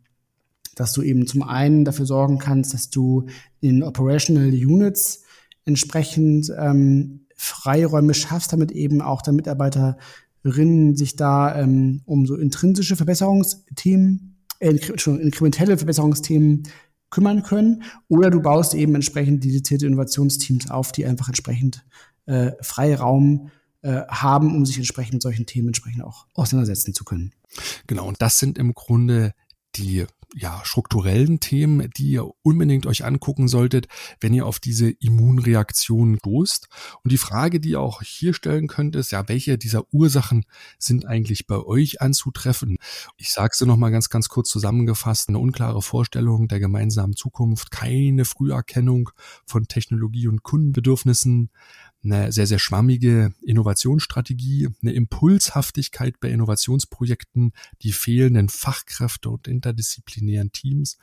dass du eben zum einen dafür sorgen kannst, dass du in Operational Units entsprechend ähm, Freiräume schaffst, damit eben auch der Mitarbeiterinnen sich da ähm, um so intrinsische Verbesserungsthemen, äh, schon inkrementelle Verbesserungsthemen kümmern können. Oder du baust eben entsprechend dedizierte Innovationsteams auf, die einfach entsprechend äh, Freiraum äh, haben, um sich entsprechend mit solchen Themen entsprechend auch auseinandersetzen zu können. Genau, und das sind im Grunde die ja, strukturellen Themen, die ihr unbedingt euch angucken solltet, wenn ihr auf diese Immunreaktion stoßt. Und die Frage, die ihr auch hier stellen könnt, ist ja, welche dieser Ursachen sind eigentlich bei euch anzutreffen? Ich sage es nochmal ganz, ganz kurz zusammengefasst, eine unklare Vorstellung der gemeinsamen Zukunft, keine Früherkennung von Technologie und Kundenbedürfnissen, eine sehr, sehr schwammige Innovationsstrategie, eine Impulshaftigkeit bei Innovationsprojekten, die fehlenden Fachkräfte und interdisziplinären Teams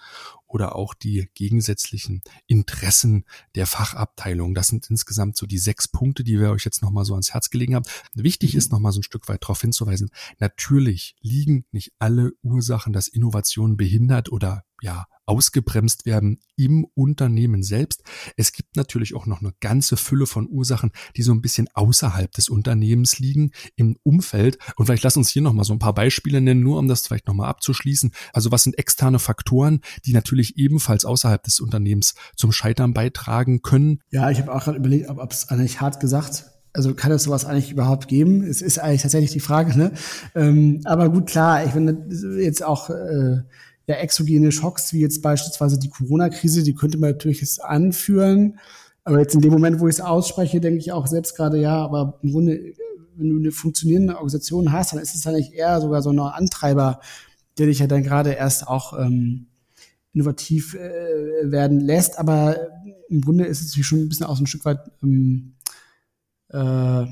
oder auch die gegensätzlichen Interessen der Fachabteilung. Das sind insgesamt so die sechs Punkte, die wir euch jetzt nochmal so ans Herz gelegen haben. Wichtig ist nochmal so ein Stück weit darauf hinzuweisen, natürlich liegen nicht alle Ursachen, dass Innovation behindert oder ja, ausgebremst werden im Unternehmen selbst. Es gibt natürlich auch noch eine ganze Fülle von Ursachen, die so ein bisschen außerhalb des Unternehmens liegen, im Umfeld. Und vielleicht lass uns hier nochmal so ein paar Beispiele nennen, nur um das vielleicht nochmal abzuschließen. Also was sind externe Faktoren, die natürlich ebenfalls außerhalb des Unternehmens zum Scheitern beitragen können? Ja, ich habe auch gerade überlegt, ob es eigentlich hart gesagt also kann es sowas eigentlich überhaupt geben? Es ist eigentlich tatsächlich die Frage, ne? Ähm, aber gut, klar, ich finde jetzt auch äh, ja, exogene Schocks, wie jetzt beispielsweise die Corona-Krise, die könnte man natürlich jetzt anführen. Aber jetzt in dem Moment, wo ich es ausspreche, denke ich auch selbst gerade, ja, aber im Grunde, wenn du eine funktionierende Organisation hast, dann ist es eigentlich eher sogar so ein Antreiber, der dich ja dann gerade erst auch ähm, innovativ äh, werden lässt. Aber im Grunde ist es natürlich schon ein bisschen auch so ein Stück weit ähm, äh,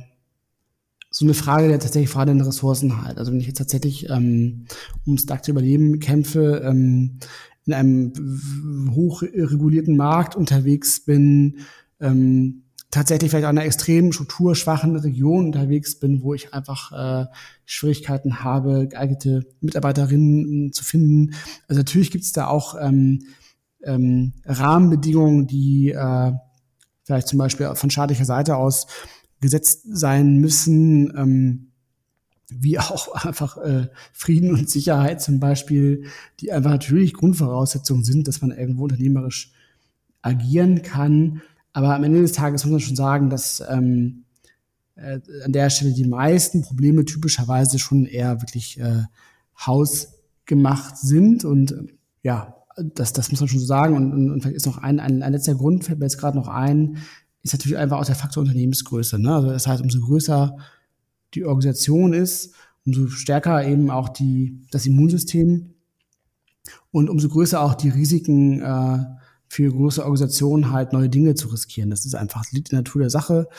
so eine Frage der tatsächlich Frage der Ressourcen halt. Also wenn ich jetzt tatsächlich ähm, ums dachte Überleben kämpfe, ähm, in einem hochregulierten Markt unterwegs bin, ähm, tatsächlich vielleicht auch in einer extrem strukturschwachen Region unterwegs bin, wo ich einfach äh, Schwierigkeiten habe, geeignete Mitarbeiterinnen äh, zu finden. Also natürlich gibt es da auch ähm, ähm, Rahmenbedingungen, die äh, vielleicht zum Beispiel von staatlicher Seite aus gesetzt sein müssen, ähm, wie auch einfach äh, Frieden und Sicherheit zum Beispiel, die einfach natürlich Grundvoraussetzungen sind, dass man irgendwo unternehmerisch agieren kann. Aber am Ende des Tages muss man schon sagen, dass ähm, äh, an der Stelle die meisten Probleme typischerweise schon eher wirklich äh, hausgemacht sind. Und äh, ja, das, das muss man schon so sagen. Und, und, und vielleicht ist noch ein, ein, ein letzter Grund, fällt mir jetzt gerade noch ein, ist natürlich einfach auch der Faktor Unternehmensgröße. Ne? Also das heißt, umso größer die Organisation ist, umso stärker eben auch die, das Immunsystem und umso größer auch die Risiken äh, für große Organisationen halt neue Dinge zu riskieren. Das ist einfach, das liegt in der Natur der Sache.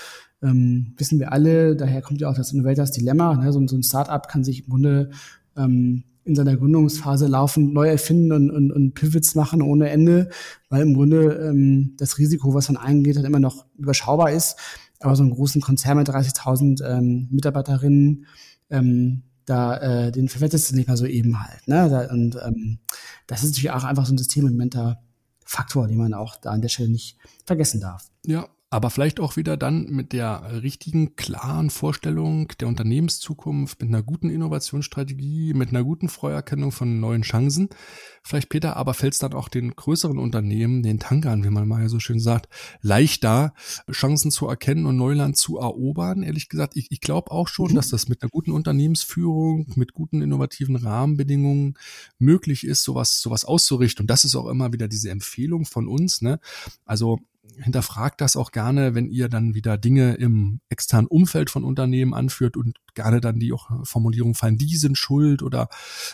Ähm, wissen wir alle, daher kommt ja auch das Innovators Dilemma. Ne? So, so ein Startup kann sich im Grunde ähm, in seiner Gründungsphase laufend neu erfinden und, und, und Pivots machen ohne Ende, weil im Grunde ähm, das Risiko, was man eingeht, dann immer noch überschaubar ist. Aber so einen großen Konzern mit 30.000 ähm, Mitarbeiterinnen, ähm, da äh, den verwettest du nicht mal so eben halt. Ne? Da, und ähm, das ist natürlich auch einfach so ein systemelementer Faktor, den man auch da an der Stelle nicht vergessen darf. Ja, aber vielleicht auch wieder dann mit der richtigen, klaren Vorstellung der Unternehmenszukunft, mit einer guten Innovationsstrategie, mit einer guten Freuerkennung von neuen Chancen. Vielleicht, Peter, aber fällt es dann auch den größeren Unternehmen, den Tankern, wie man mal so schön sagt, leichter, Chancen zu erkennen und Neuland zu erobern. Ehrlich gesagt, ich, ich glaube auch schon, mhm. dass das mit einer guten Unternehmensführung, mit guten innovativen Rahmenbedingungen möglich ist, sowas, sowas auszurichten. Und das ist auch immer wieder diese Empfehlung von uns. Ne? Also hinterfragt das auch gerne, wenn ihr dann wieder Dinge im externen Umfeld von Unternehmen anführt und gerne dann die auch Formulierung fallen, die sind schuld oder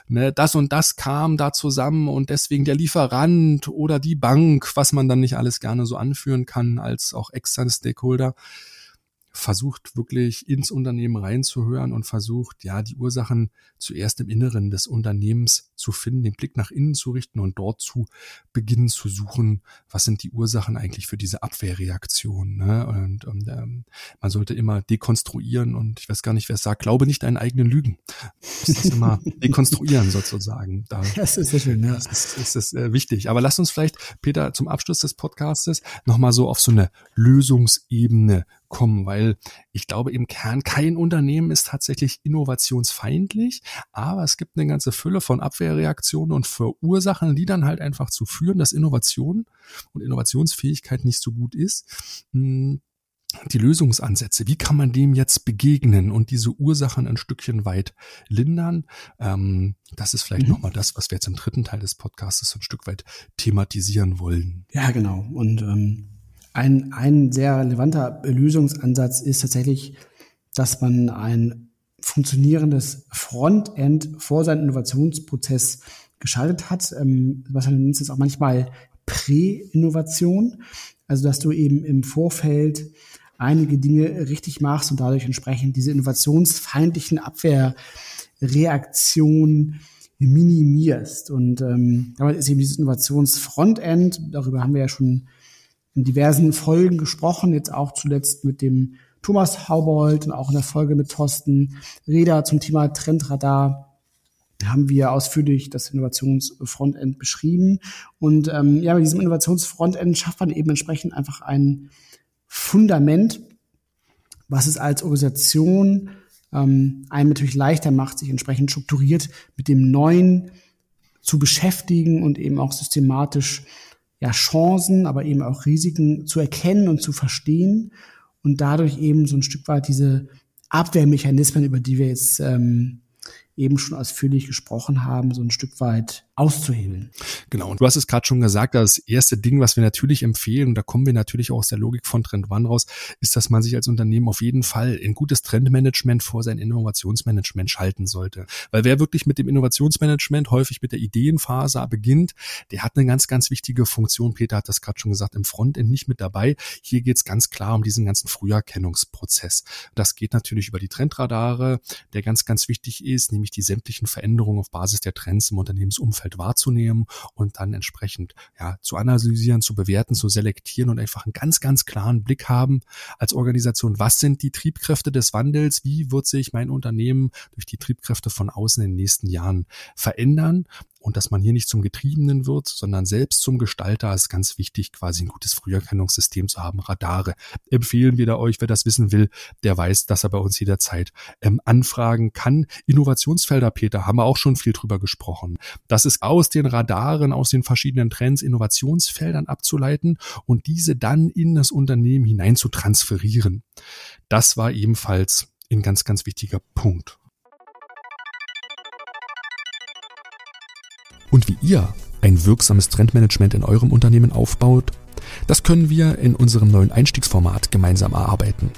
ne, das und das kam da zusammen und deswegen der Lieferant oder die Bank, was man dann nicht alles gerne so anführen kann als auch externe Stakeholder. Versucht wirklich ins Unternehmen reinzuhören und versucht, ja, die Ursachen zuerst im Inneren des Unternehmens zu finden, den Blick nach innen zu richten und dort zu beginnen zu suchen, was sind die Ursachen eigentlich für diese Abwehrreaktion. Ne? Und, und ähm, man sollte immer dekonstruieren und ich weiß gar nicht, wer es sagt, glaube nicht deinen eigenen Lügen. Das ist immer dekonstruieren sozusagen. Da, das ist sehr schön, ja. Das ist, ist, ist äh, wichtig. Aber lass uns vielleicht, Peter, zum Abschluss des Podcastes nochmal so auf so eine Lösungsebene kommen, weil ich glaube im Kern kein Unternehmen ist tatsächlich innovationsfeindlich, aber es gibt eine ganze Fülle von Abwehrreaktionen und Verursachen, die dann halt einfach zu führen, dass Innovation und Innovationsfähigkeit nicht so gut ist. Hm, die Lösungsansätze, wie kann man dem jetzt begegnen und diese Ursachen ein Stückchen weit lindern? Ähm, das ist vielleicht mhm. nochmal das, was wir jetzt im dritten Teil des Podcasts ein Stück weit thematisieren wollen. Ja, genau. Und ähm ein, ein sehr relevanter Lösungsansatz ist tatsächlich, dass man ein funktionierendes Frontend vor seinem Innovationsprozess geschaltet hat. Ähm, was man nennt es auch manchmal Prä-Innovation. Also, dass du eben im Vorfeld einige Dinge richtig machst und dadurch entsprechend diese innovationsfeindlichen Abwehrreaktionen minimierst. Und ähm, damit ist eben dieses Innovationsfrontend, darüber haben wir ja schon in diversen Folgen gesprochen, jetzt auch zuletzt mit dem Thomas Haubold und auch in der Folge mit Thorsten Reda zum Thema Trendradar haben wir ausführlich das Innovationsfrontend beschrieben. Und ähm, ja, mit diesem Innovationsfrontend schafft man eben entsprechend einfach ein Fundament, was es als Organisation ähm, einem natürlich leichter macht, sich entsprechend strukturiert mit dem Neuen zu beschäftigen und eben auch systematisch ja, Chancen, aber eben auch Risiken zu erkennen und zu verstehen und dadurch eben so ein Stück weit diese Abwehrmechanismen, über die wir jetzt ähm, eben schon ausführlich gesprochen haben, so ein Stück weit auszuhebeln. Genau, und du hast es gerade schon gesagt, das erste Ding, was wir natürlich empfehlen, und da kommen wir natürlich auch aus der Logik von Trend One raus, ist, dass man sich als Unternehmen auf jeden Fall in gutes Trendmanagement vor sein Innovationsmanagement schalten sollte. Weil wer wirklich mit dem Innovationsmanagement häufig mit der Ideenphase beginnt, der hat eine ganz, ganz wichtige Funktion. Peter hat das gerade schon gesagt, im Frontend nicht mit dabei. Hier geht es ganz klar um diesen ganzen Früherkennungsprozess. Das geht natürlich über die Trendradare, der ganz, ganz wichtig ist, nämlich die sämtlichen Veränderungen auf Basis der Trends im Unternehmensumfeld Umfeld wahrzunehmen und dann entsprechend ja, zu analysieren, zu bewerten, zu selektieren und einfach einen ganz, ganz klaren Blick haben als Organisation. Was sind die Triebkräfte des Wandels? Wie wird sich mein Unternehmen durch die Triebkräfte von außen in den nächsten Jahren verändern? Und dass man hier nicht zum Getriebenen wird, sondern selbst zum Gestalter ist ganz wichtig, quasi ein gutes Früherkennungssystem zu haben. Radare empfehlen wir da euch, wer das wissen will, der weiß, dass er bei uns jederzeit ähm, anfragen kann. Innovationsfelder, Peter, haben wir auch schon viel drüber gesprochen. Das ist aus den Radaren, aus den verschiedenen Trends Innovationsfeldern abzuleiten und diese dann in das Unternehmen hinein zu transferieren. Das war ebenfalls ein ganz, ganz wichtiger Punkt. Und wie ihr ein wirksames Trendmanagement in eurem Unternehmen aufbaut, das können wir in unserem neuen Einstiegsformat gemeinsam erarbeiten.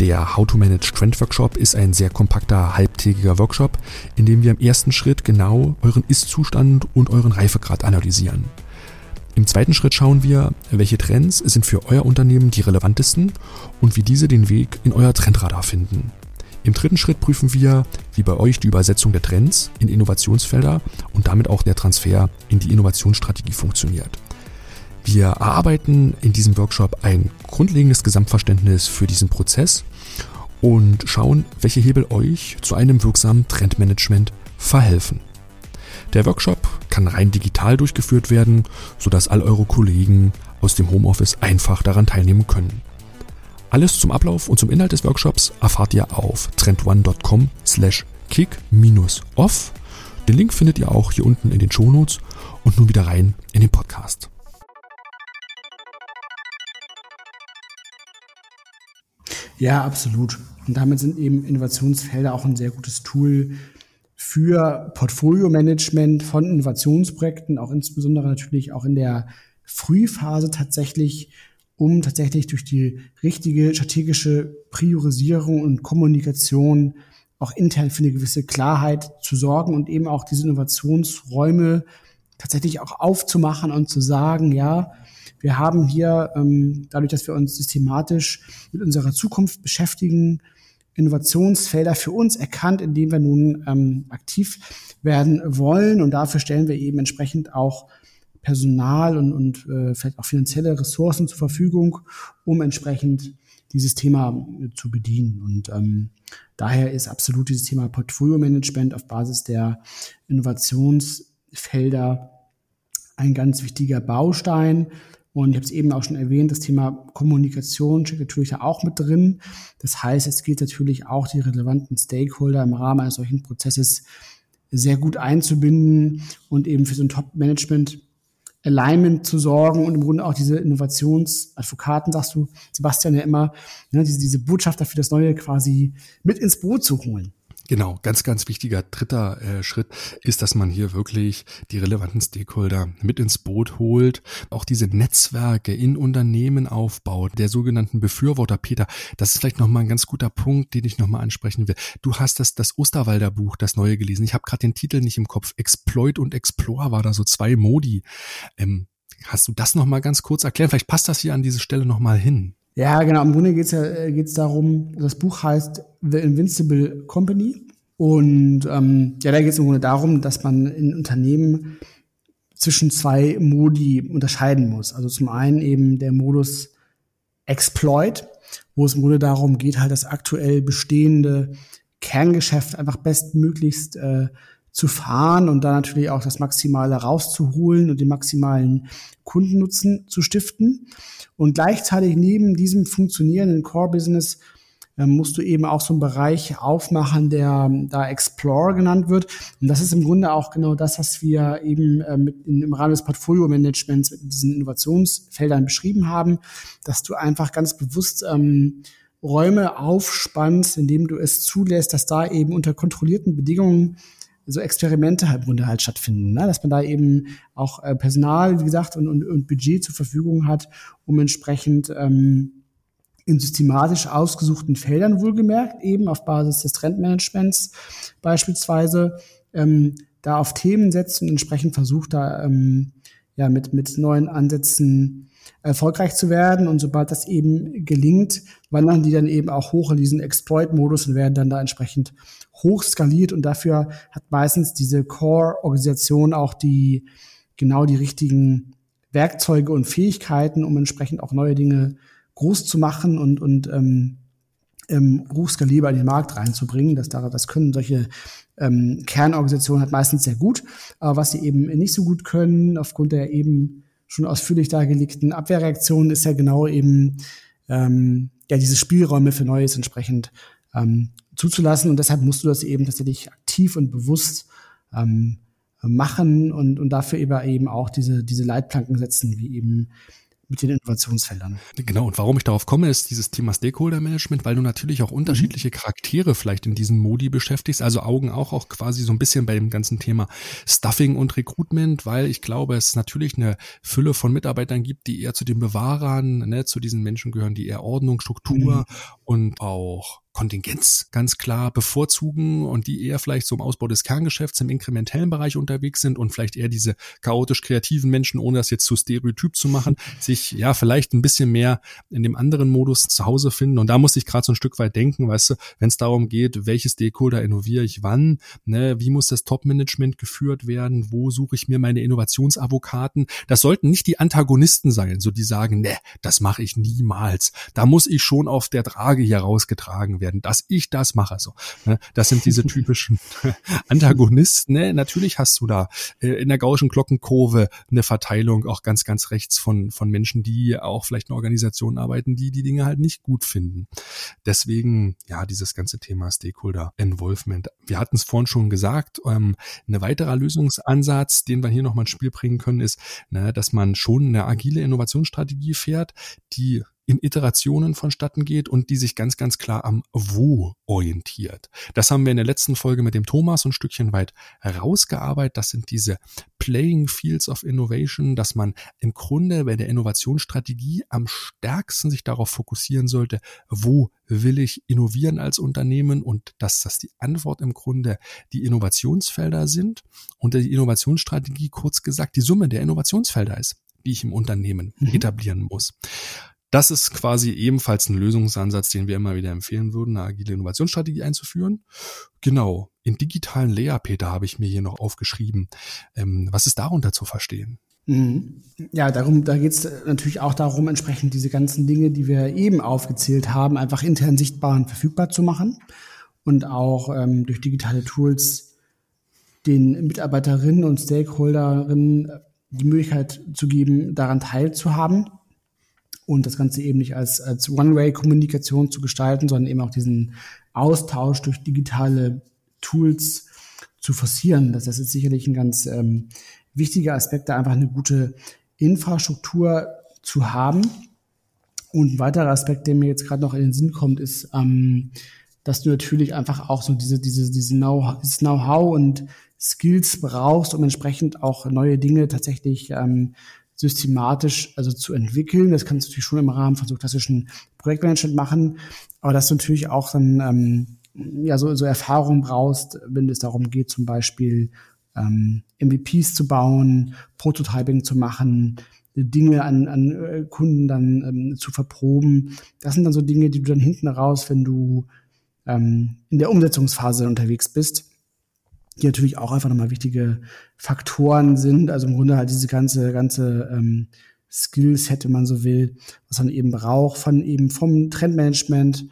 Der How to Manage Trend Workshop ist ein sehr kompakter halbtägiger Workshop, in dem wir im ersten Schritt genau euren Ist-Zustand und euren Reifegrad analysieren. Im zweiten Schritt schauen wir, welche Trends sind für euer Unternehmen die relevantesten und wie diese den Weg in euer Trendradar finden. Im dritten Schritt prüfen wir, wie bei euch die Übersetzung der Trends in Innovationsfelder und damit auch der Transfer in die Innovationsstrategie funktioniert. Wir erarbeiten in diesem Workshop ein grundlegendes Gesamtverständnis für diesen Prozess und schauen, welche Hebel euch zu einem wirksamen Trendmanagement verhelfen. Der Workshop kann rein digital durchgeführt werden, sodass all eure Kollegen aus dem Homeoffice einfach daran teilnehmen können. Alles zum Ablauf und zum Inhalt des Workshops erfahrt ihr auf trendone.com slash kick-off. Den Link findet ihr auch hier unten in den Shownotes und nun wieder rein in den Podcast. Ja, absolut. Und damit sind eben Innovationsfelder auch ein sehr gutes Tool für Portfolio-Management von Innovationsprojekten, auch insbesondere natürlich auch in der Frühphase tatsächlich um tatsächlich durch die richtige strategische Priorisierung und Kommunikation auch intern für eine gewisse Klarheit zu sorgen und eben auch diese Innovationsräume tatsächlich auch aufzumachen und zu sagen, ja, Wir haben hier, ähm, dadurch, dass wir uns systematisch mit unserer Zukunft beschäftigen, Innovationsfelder für uns erkannt, indem wir nun ähm, aktiv werden wollen. Und dafür stellen wir eben entsprechend auch Personal und, und äh, vielleicht auch finanzielle Ressourcen zur Verfügung, um entsprechend dieses Thema äh, zu bedienen. Und ähm, daher ist absolut dieses Thema Portfolio-Management auf Basis der Innovationsfelder ein ganz wichtiger Baustein. Und ich habe es eben auch schon erwähnt, das Thema Kommunikation steht natürlich da auch mit drin. Das heißt, es gilt natürlich auch, die relevanten Stakeholder im Rahmen eines solchen Prozesses sehr gut einzubinden und eben für so ein Top-Management Alignment zu sorgen und im Grunde auch diese Innovationsadvokaten, sagst du, Sebastian, ja immer, ne, diese, diese Botschafter für das Neue quasi mit ins Boot zu holen. Genau, ganz, ganz wichtiger dritter äh, Schritt ist, dass man hier wirklich die relevanten Stakeholder mit ins Boot holt, auch diese Netzwerke in Unternehmen aufbaut, der sogenannten Befürworter. Peter, das ist vielleicht nochmal ein ganz guter Punkt, den ich nochmal ansprechen will. Du hast das, das Osterwalder Buch, das neue gelesen. Ich habe gerade den Titel nicht im Kopf. Exploit und Explore war da so zwei Modi. Ähm, hast du das nochmal ganz kurz erklären? Vielleicht passt das hier an diese Stelle nochmal hin. Ja, genau. Im Grunde geht es ja äh, geht's darum, das Buch heißt The Invincible Company. Und ähm, ja, da geht es im Grunde darum, dass man in Unternehmen zwischen zwei Modi unterscheiden muss. Also zum einen eben der Modus Exploit, wo es im Grunde darum geht, halt das aktuell bestehende Kerngeschäft einfach bestmöglichst äh, zu fahren und da natürlich auch das Maximale rauszuholen und den maximalen Kundennutzen zu stiften. Und gleichzeitig neben diesem funktionierenden Core-Business äh, musst du eben auch so einen Bereich aufmachen, der da Explore genannt wird. Und das ist im Grunde auch genau das, was wir eben äh, mit im Rahmen des Portfolio-Managements mit diesen Innovationsfeldern beschrieben haben, dass du einfach ganz bewusst ähm, Räume aufspannst, indem du es zulässt, dass da eben unter kontrollierten Bedingungen so Experimente halt Grunde halt stattfinden, ne? dass man da eben auch äh, Personal, wie gesagt, und, und, und Budget zur Verfügung hat, um entsprechend ähm, in systematisch ausgesuchten Feldern wohlgemerkt, eben auf Basis des Trendmanagements beispielsweise, ähm, da auf Themen setzt und entsprechend versucht, da ähm, ja mit, mit neuen Ansätzen erfolgreich zu werden. Und sobald das eben gelingt, wandern die dann eben auch hoch in diesen Exploit-Modus und werden dann da entsprechend hoch skaliert. Und dafür hat meistens diese Core-Organisation auch die genau die richtigen Werkzeuge und Fähigkeiten, um entsprechend auch neue Dinge groß zu machen und, und ähm, ähm, hochskalierbar in den Markt reinzubringen. Das, das können solche ähm, Kernorganisationen halt meistens sehr gut. Aber was sie eben nicht so gut können, aufgrund der eben schon ausführlich dargelegten Abwehrreaktionen, ist ja genau eben ähm, ja diese Spielräume für Neues entsprechend ähm, zuzulassen. Und deshalb musst du das eben tatsächlich aktiv und bewusst ähm, machen und, und dafür eben auch diese, diese Leitplanken setzen, wie eben mit den Innovationsfeldern. Genau, und warum ich darauf komme, ist dieses Thema Stakeholder Management, weil du natürlich auch unterschiedliche mhm. Charaktere vielleicht in diesen Modi beschäftigst, also Augen auch, auch quasi so ein bisschen bei dem ganzen Thema Stuffing und Recruitment, weil ich glaube, es natürlich eine Fülle von Mitarbeitern gibt, die eher zu den Bewahrern, ne, zu diesen Menschen gehören, die eher Ordnung, Struktur mhm. und auch Kontingenz ganz klar bevorzugen und die eher vielleicht so im Ausbau des Kerngeschäfts im inkrementellen Bereich unterwegs sind und vielleicht eher diese chaotisch kreativen Menschen, ohne das jetzt zu stereotyp zu machen, sich ja vielleicht ein bisschen mehr in dem anderen Modus zu Hause finden. Und da muss ich gerade so ein Stück weit denken, weißt du, wenn es darum geht, welches Stakeholder innoviere ich wann, ne, wie muss das Top-Management geführt werden, wo suche ich mir meine Innovationsavokaten. Das sollten nicht die Antagonisten sein, so die sagen, ne, das mache ich niemals. Da muss ich schon auf der Trage hier rausgetragen werden, dass ich das mache. So, ne? Das sind diese typischen Antagonisten. Ne? Natürlich hast du da äh, in der gauschen Glockenkurve eine Verteilung auch ganz, ganz rechts von, von Menschen, die auch vielleicht in Organisationen arbeiten, die die Dinge halt nicht gut finden. Deswegen, ja, dieses ganze Thema Stakeholder Involvement. Wir hatten es vorhin schon gesagt, ähm, ein weiterer Lösungsansatz, den wir hier nochmal ins Spiel bringen können, ist, ne, dass man schon eine agile Innovationsstrategie fährt, die in Iterationen vonstatten geht und die sich ganz, ganz klar am Wo orientiert. Das haben wir in der letzten Folge mit dem Thomas ein Stückchen weit herausgearbeitet. Das sind diese Playing Fields of Innovation, dass man im Grunde bei der Innovationsstrategie am stärksten sich darauf fokussieren sollte, wo will ich innovieren als Unternehmen und dass das die Antwort im Grunde die Innovationsfelder sind und die Innovationsstrategie kurz gesagt die Summe der Innovationsfelder ist. die ich im Unternehmen mhm. etablieren muss. Das ist quasi ebenfalls ein Lösungsansatz, den wir immer wieder empfehlen würden, eine agile Innovationsstrategie einzuführen. Genau. In digitalen Lehrpeter habe ich mir hier noch aufgeschrieben. Ähm, was ist darunter zu verstehen? Mhm. Ja, darum, da geht es natürlich auch darum, entsprechend diese ganzen Dinge, die wir eben aufgezählt haben, einfach intern sichtbar und verfügbar zu machen und auch ähm, durch digitale Tools den Mitarbeiterinnen und Stakeholderinnen die Möglichkeit zu geben, daran teilzuhaben und das Ganze eben nicht als, als One-Way-Kommunikation zu gestalten, sondern eben auch diesen Austausch durch digitale Tools zu forcieren. Das ist sicherlich ein ganz ähm, wichtiger Aspekt, da einfach eine gute Infrastruktur zu haben. Und ein weiterer Aspekt, der mir jetzt gerade noch in den Sinn kommt, ist, ähm, dass du natürlich einfach auch so diese, diese, diese Know-how Know und Skills brauchst, um entsprechend auch neue Dinge tatsächlich ähm, systematisch also zu entwickeln. Das kannst du natürlich schon im Rahmen von so klassischen Projektmanagement machen, aber dass du natürlich auch dann ähm, ja so, so Erfahrung brauchst, wenn es darum geht, zum Beispiel ähm, MVPs zu bauen, Prototyping zu machen, Dinge an, an äh, Kunden dann ähm, zu verproben. Das sind dann so Dinge, die du dann hinten raus, wenn du ähm, in der Umsetzungsphase unterwegs bist, die natürlich auch einfach nochmal wichtige Faktoren sind. Also im Grunde halt diese ganze, ganze ähm, Skillset, wenn man so will, was man eben braucht, von eben vom Trendmanagement,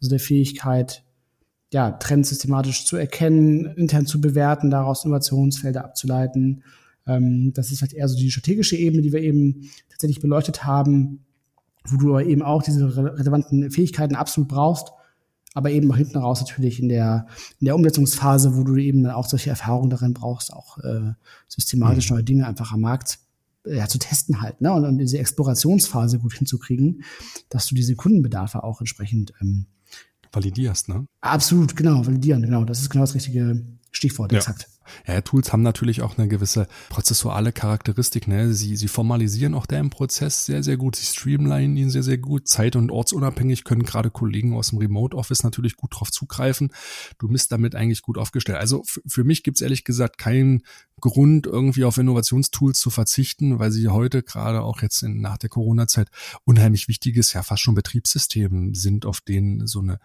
also der Fähigkeit, ja, Trends systematisch zu erkennen, intern zu bewerten, daraus Innovationsfelder abzuleiten. Ähm, das ist halt eher so die strategische Ebene, die wir eben tatsächlich beleuchtet haben, wo du eben auch diese relevanten Fähigkeiten absolut brauchst aber eben auch hinten raus natürlich in der, in der Umsetzungsphase, wo du eben auch solche Erfahrungen darin brauchst, auch äh, systematisch mhm. neue Dinge einfach am Markt äh, ja, zu testen halt, ne? Und, und diese Explorationsphase gut hinzukriegen, dass du diese Kundenbedarfe auch entsprechend ähm, validierst, ne? Absolut, genau, validieren, genau. Das ist genau das richtige Stichwort, ja. exakt. Ja, Tools haben natürlich auch eine gewisse prozessuale Charakteristik. Ne? Sie, sie formalisieren auch deren Prozess sehr, sehr gut. Sie streamlinen ihn sehr, sehr gut. Zeit- und ortsunabhängig können gerade Kollegen aus dem Remote Office natürlich gut drauf zugreifen. Du bist damit eigentlich gut aufgestellt. Also für mich gibt's ehrlich gesagt keinen Grund, irgendwie auf Innovationstools zu verzichten, weil sie heute gerade auch jetzt in, nach der Corona-Zeit unheimlich wichtiges, ja fast schon Betriebssystem sind, auf denen so eine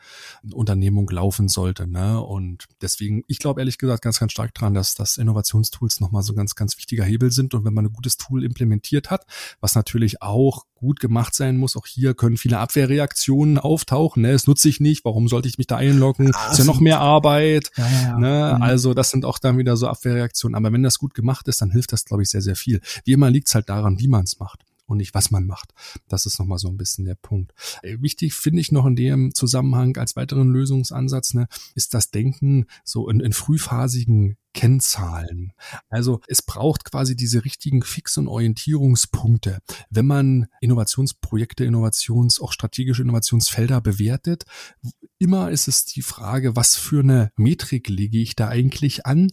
Unternehmung laufen sollte. Ne? Und deswegen, ich glaube ehrlich gesagt ganz, ganz stark dran, dass, dass Innovationstools nochmal so ganz, ganz wichtiger Hebel sind. Und wenn man ein gutes Tool implementiert hat, was natürlich auch gut gemacht sein muss, auch hier können viele Abwehrreaktionen auftauchen. Ne? Es nutze ich nicht, warum sollte ich mich da einloggen? Ah, ist ja noch mehr Arbeit. Ja, ja. Ne? Mhm. Also das sind auch dann wieder so Abwehrreaktionen. Aber wenn das gut gemacht ist, dann hilft das, glaube ich, sehr, sehr viel. Wie immer liegt es halt daran, wie man es macht und nicht, was man macht. Das ist nochmal so ein bisschen der Punkt. Äh, wichtig finde ich noch in dem Zusammenhang als weiteren Lösungsansatz, ne, ist das Denken so in, in frühphasigen Kennzahlen. Also es braucht quasi diese richtigen Fix- und Orientierungspunkte. Wenn man Innovationsprojekte, Innovations, auch strategische Innovationsfelder bewertet, immer ist es die Frage, was für eine Metrik lege ich da eigentlich an?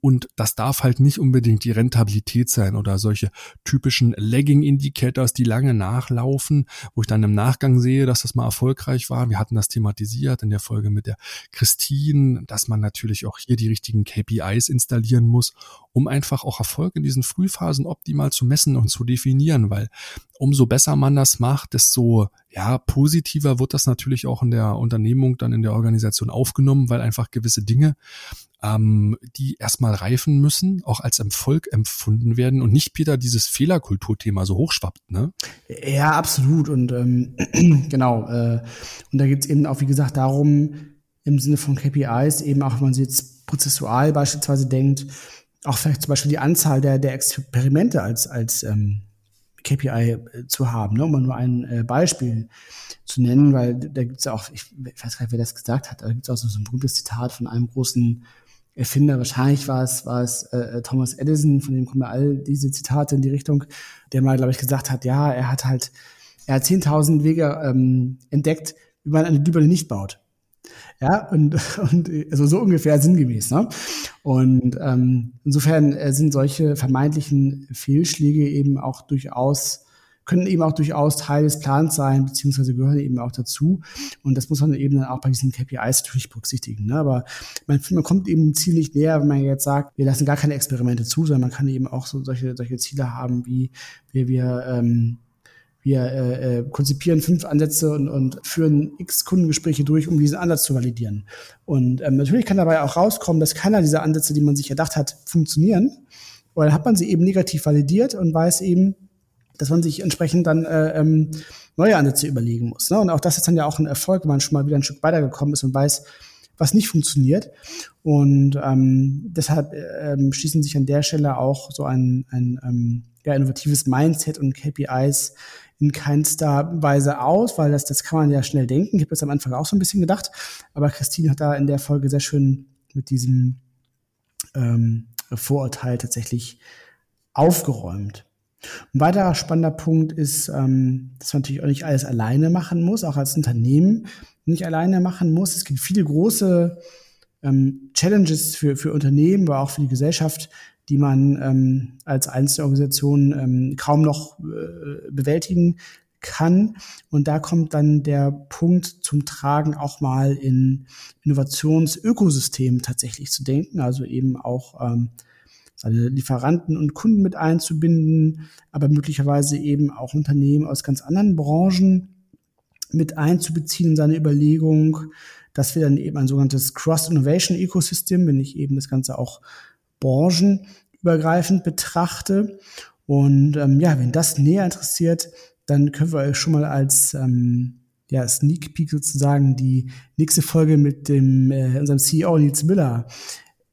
Und das darf halt nicht unbedingt die Rentabilität sein oder solche typischen Lagging Indicators, die lange nachlaufen, wo ich dann im Nachgang sehe, dass das mal erfolgreich war. Wir hatten das thematisiert in der Folge mit der Christine, dass man natürlich auch hier die richtigen KPIs installieren muss, um einfach auch Erfolg in diesen Frühphasen optimal zu messen und zu definieren, weil umso besser man das macht, desto ja, positiver wird das natürlich auch in der Unternehmung, dann in der Organisation aufgenommen, weil einfach gewisse Dinge, ähm, die erstmal reifen müssen, auch als Erfolg empfunden werden und nicht Peter dieses Fehlerkulturthema so hochschwappt, ne? Ja, absolut. Und ähm, genau, äh, und da geht's eben auch, wie gesagt, darum, im Sinne von KPIs, eben auch, wenn man sie jetzt prozessual beispielsweise denkt, auch vielleicht zum Beispiel die Anzahl der, der Experimente als, als ähm, KPI äh, zu haben, ne? um mal nur ein äh, Beispiel zu nennen, weil da gibt es ja auch, ich, weiß gar nicht, wer das gesagt hat, da gibt es auch so, so ein berühmtes Zitat von einem großen Erfinder, wahrscheinlich war es, war es äh, äh, Thomas Edison, von dem kommen ja all diese Zitate in die Richtung, der mal, glaube ich, gesagt hat, ja, er hat halt, er hat 10.000 Wege ähm, entdeckt, wie man eine Glühbirne nicht baut. Ja, und, und also so ungefähr sinngemäß. Ne? Und ähm, insofern äh, sind solche vermeintlichen Fehlschläge eben auch durchaus können eben auch durchaus Teil des Plans sein, beziehungsweise gehören eben auch dazu. Und das muss man eben dann auch bei diesen KPIs natürlich berücksichtigen. Ne? Aber man, man kommt eben ziemlich näher, wenn man jetzt sagt, wir lassen gar keine Experimente zu, sondern man kann eben auch so solche, solche Ziele haben, wie wir, wir ähm, wir äh, äh, konzipieren fünf Ansätze und, und führen x Kundengespräche durch, um diesen Ansatz zu validieren. Und ähm, natürlich kann dabei auch rauskommen, dass keiner dieser Ansätze, die man sich erdacht hat, funktionieren. Oder dann hat man sie eben negativ validiert und weiß eben, dass man sich entsprechend dann äh, ähm, neue Ansätze überlegen muss. Ne? Und auch das ist dann ja auch ein Erfolg, wenn man schon mal wieder ein Stück weitergekommen ist und weiß, was nicht funktioniert. Und ähm, deshalb äh, ähm, schließen sich an der Stelle auch so ein, ein ähm, ja, innovatives Mindset und KPIs in keinster Weise aus, weil das, das kann man ja schnell denken. Ich habe das am Anfang auch so ein bisschen gedacht, aber Christine hat da in der Folge sehr schön mit diesem ähm, Vorurteil tatsächlich aufgeräumt. Ein weiterer spannender Punkt ist, ähm, dass man natürlich auch nicht alles alleine machen muss, auch als Unternehmen nicht alleine machen muss. Es gibt viele große ähm, Challenges für, für Unternehmen, aber auch für die Gesellschaft, die man ähm, als Einzelorganisation ähm, kaum noch äh, bewältigen kann. Und da kommt dann der Punkt zum Tragen, auch mal in Innovationsökosystemen tatsächlich zu denken, also eben auch ähm, seine Lieferanten und Kunden mit einzubinden, aber möglicherweise eben auch Unternehmen aus ganz anderen Branchen mit einzubeziehen in seine Überlegung. Das wäre dann eben ein sogenanntes Cross-Innovation-Ecosystem, wenn ich eben das Ganze auch branchenübergreifend betrachte. Und ähm, ja, wenn das näher interessiert, dann können wir euch schon mal als ähm, ja, Sneak Peek sozusagen die nächste Folge mit dem äh, unserem CEO Nils Müller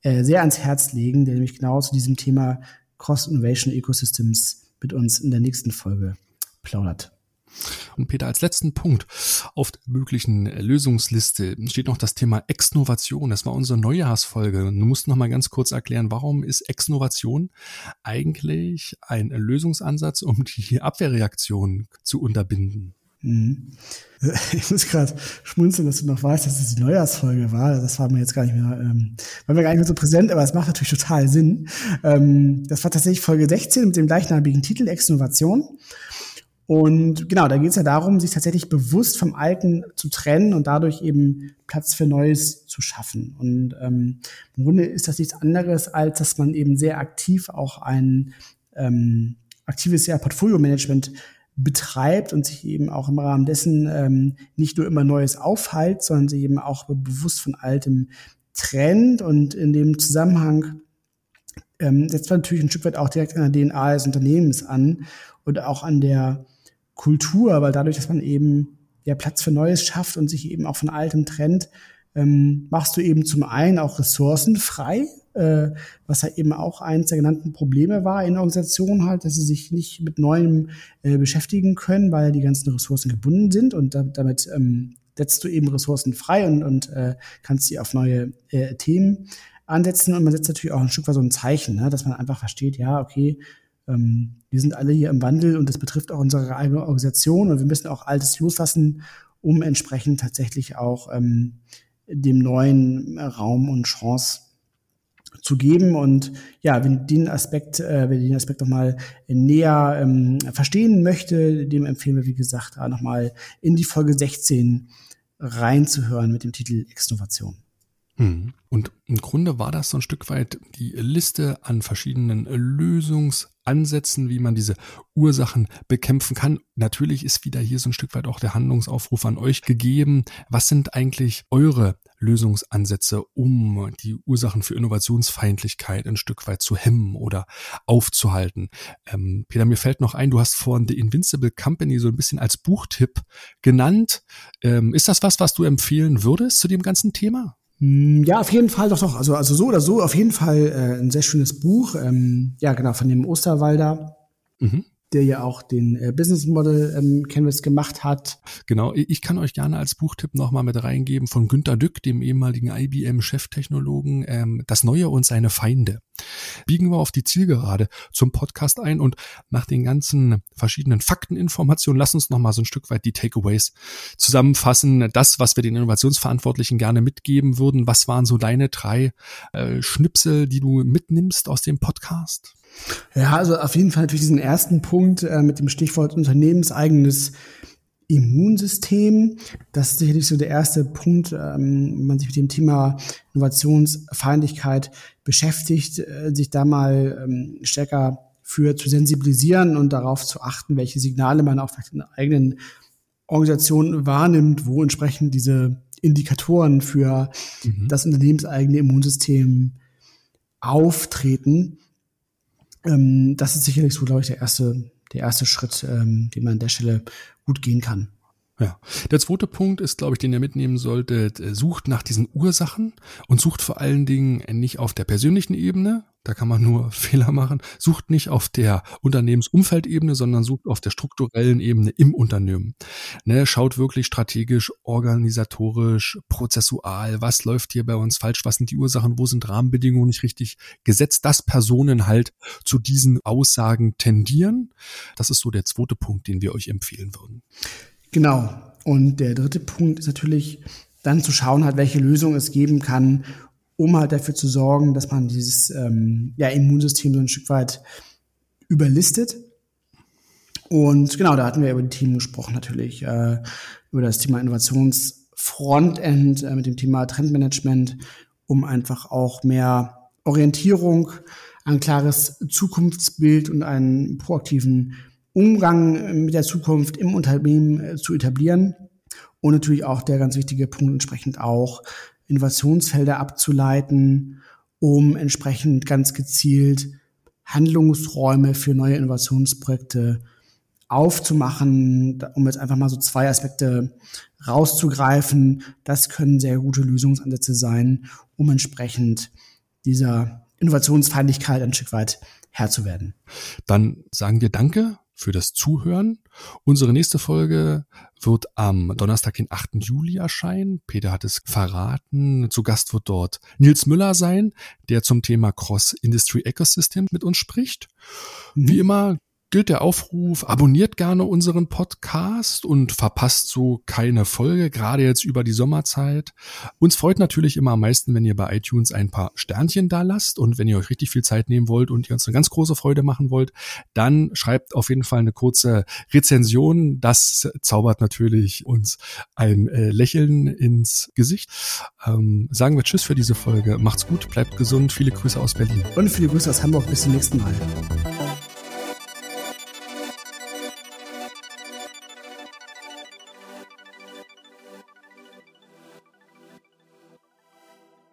äh, sehr ans Herz legen, der nämlich genau zu diesem Thema Cross-Innovation Ecosystems mit uns in der nächsten Folge plaudert. Und Peter, als letzten Punkt auf der möglichen Lösungsliste steht noch das Thema Exnovation. Das war unsere Neujahrsfolge. Du musst noch mal ganz kurz erklären, warum ist Exnovation eigentlich ein Lösungsansatz, um die Abwehrreaktion zu unterbinden? Mhm. Ich muss gerade schmunzeln, dass du noch weißt, dass es die Neujahrsfolge war. Das war mir jetzt gar nicht mehr, ähm, war mir gar nicht mehr so präsent, aber es macht natürlich total Sinn. Ähm, das war tatsächlich Folge 16 mit dem gleichnamigen Titel Exnovation. Und genau, da geht es ja darum, sich tatsächlich bewusst vom Alten zu trennen und dadurch eben Platz für Neues zu schaffen. Und ähm, im Grunde ist das nichts anderes, als dass man eben sehr aktiv auch ein ähm, aktives ja, Portfolio-Management betreibt und sich eben auch im Rahmen dessen ähm, nicht nur immer Neues aufhält, sondern sich eben auch bewusst von Altem trennt. Und in dem Zusammenhang ähm, setzt man natürlich ein Stück weit auch direkt an der DNA des Unternehmens an und auch an der Kultur, weil dadurch, dass man eben ja Platz für Neues schafft und sich eben auch von Altem trennt, ähm, machst du eben zum einen auch Ressourcen frei, äh, was ja eben auch eines der genannten Probleme war in Organisationen halt, dass sie sich nicht mit Neuem äh, beschäftigen können, weil die ganzen Ressourcen gebunden sind und da, damit ähm, setzt du eben Ressourcen frei und, und äh, kannst sie auf neue äh, Themen ansetzen und man setzt natürlich auch ein Stück weit so ein Zeichen, ne, dass man einfach versteht, ja, okay, ähm, wir sind alle hier im Wandel und das betrifft auch unsere eigene Organisation und wir müssen auch Altes loslassen, um entsprechend tatsächlich auch ähm, dem neuen Raum und Chance zu geben. Und ja, wenn den Aspekt, äh, wenn den Aspekt nochmal näher ähm, verstehen möchte, dem empfehlen wir, wie gesagt, nochmal in die Folge 16 reinzuhören mit dem Titel Exnovation. Hm. Und im Grunde war das so ein Stück weit die Liste an verschiedenen Lösungsansätzen, wie man diese Ursachen bekämpfen kann. Natürlich ist wieder hier so ein Stück weit auch der Handlungsaufruf an euch gegeben. Was sind eigentlich eure Lösungsansätze, um die Ursachen für Innovationsfeindlichkeit ein Stück weit zu hemmen oder aufzuhalten? Ähm, Peter, mir fällt noch ein, du hast vorhin The Invincible Company so ein bisschen als Buchtipp genannt. Ähm, ist das was, was du empfehlen würdest zu dem ganzen Thema? Hm, ja, auf jeden Fall doch doch. Also, also so oder so, auf jeden Fall äh, ein sehr schönes Buch. Ähm, ja, genau, von dem Osterwalder. Mhm der ja auch den äh, Business Model ähm, Canvas gemacht hat. Genau, ich kann euch gerne als Buchtipp nochmal mit reingeben von Günter Dück, dem ehemaligen IBM-Cheftechnologen, ähm, Das Neue und seine Feinde. Biegen wir auf die Zielgerade zum Podcast ein und nach den ganzen verschiedenen Fakteninformationen, lass uns nochmal so ein Stück weit die Takeaways zusammenfassen. Das, was wir den Innovationsverantwortlichen gerne mitgeben würden. Was waren so deine drei äh, Schnipsel, die du mitnimmst aus dem Podcast? Ja, also auf jeden Fall natürlich diesen ersten Punkt äh, mit dem Stichwort unternehmenseigenes Immunsystem. Das ist sicherlich so der erste Punkt, ähm, wenn man sich mit dem Thema Innovationsfeindlichkeit beschäftigt, äh, sich da mal ähm, stärker für zu sensibilisieren und darauf zu achten, welche Signale man auch vielleicht in der eigenen Organisation wahrnimmt, wo entsprechend diese Indikatoren für mhm. das unternehmenseigene Immunsystem auftreten. Ähm, das ist sicherlich so, glaube ich, der erste, der erste Schritt, ähm, den man an der Stelle gut gehen kann. Ja. Der zweite Punkt ist, glaube ich, den ihr mitnehmen solltet, sucht nach diesen Ursachen und sucht vor allen Dingen nicht auf der persönlichen Ebene, da kann man nur Fehler machen, sucht nicht auf der Unternehmensumfeldebene, sondern sucht auf der strukturellen Ebene im Unternehmen. Ne, schaut wirklich strategisch, organisatorisch, prozessual, was läuft hier bei uns falsch, was sind die Ursachen, wo sind Rahmenbedingungen nicht richtig gesetzt, dass Personen halt zu diesen Aussagen tendieren. Das ist so der zweite Punkt, den wir euch empfehlen würden. Genau. Und der dritte Punkt ist natürlich dann zu schauen, halt, welche Lösung es geben kann, um halt dafür zu sorgen, dass man dieses ähm, ja, Immunsystem so ein Stück weit überlistet. Und genau, da hatten wir über die Themen gesprochen natürlich, äh, über das Thema Innovationsfrontend, äh, mit dem Thema Trendmanagement, um einfach auch mehr Orientierung, ein klares Zukunftsbild und einen proaktiven Umgang mit der Zukunft im Unternehmen äh, zu etablieren. Und natürlich auch der ganz wichtige Punkt entsprechend auch Innovationsfelder abzuleiten, um entsprechend ganz gezielt Handlungsräume für neue Innovationsprojekte aufzumachen, um jetzt einfach mal so zwei Aspekte rauszugreifen. Das können sehr gute Lösungsansätze sein, um entsprechend dieser Innovationsfeindlichkeit ein Stück weit Herr zu werden. Dann sagen wir Danke für das Zuhören. Unsere nächste Folge wird am Donnerstag, den 8. Juli erscheinen. Peter hat es verraten. Zu Gast wird dort Nils Müller sein, der zum Thema Cross-Industry Ecosystem mit uns spricht. Mhm. Wie immer gilt der Aufruf, abonniert gerne unseren Podcast und verpasst so keine Folge, gerade jetzt über die Sommerzeit. Uns freut natürlich immer am meisten, wenn ihr bei iTunes ein paar Sternchen da lasst und wenn ihr euch richtig viel Zeit nehmen wollt und ihr uns eine ganz große Freude machen wollt, dann schreibt auf jeden Fall eine kurze Rezension. Das zaubert natürlich uns ein äh, Lächeln ins Gesicht. Ähm, sagen wir Tschüss für diese Folge. Macht's gut, bleibt gesund. Viele Grüße aus Berlin. Und viele Grüße aus Hamburg. Bis zum nächsten Mal.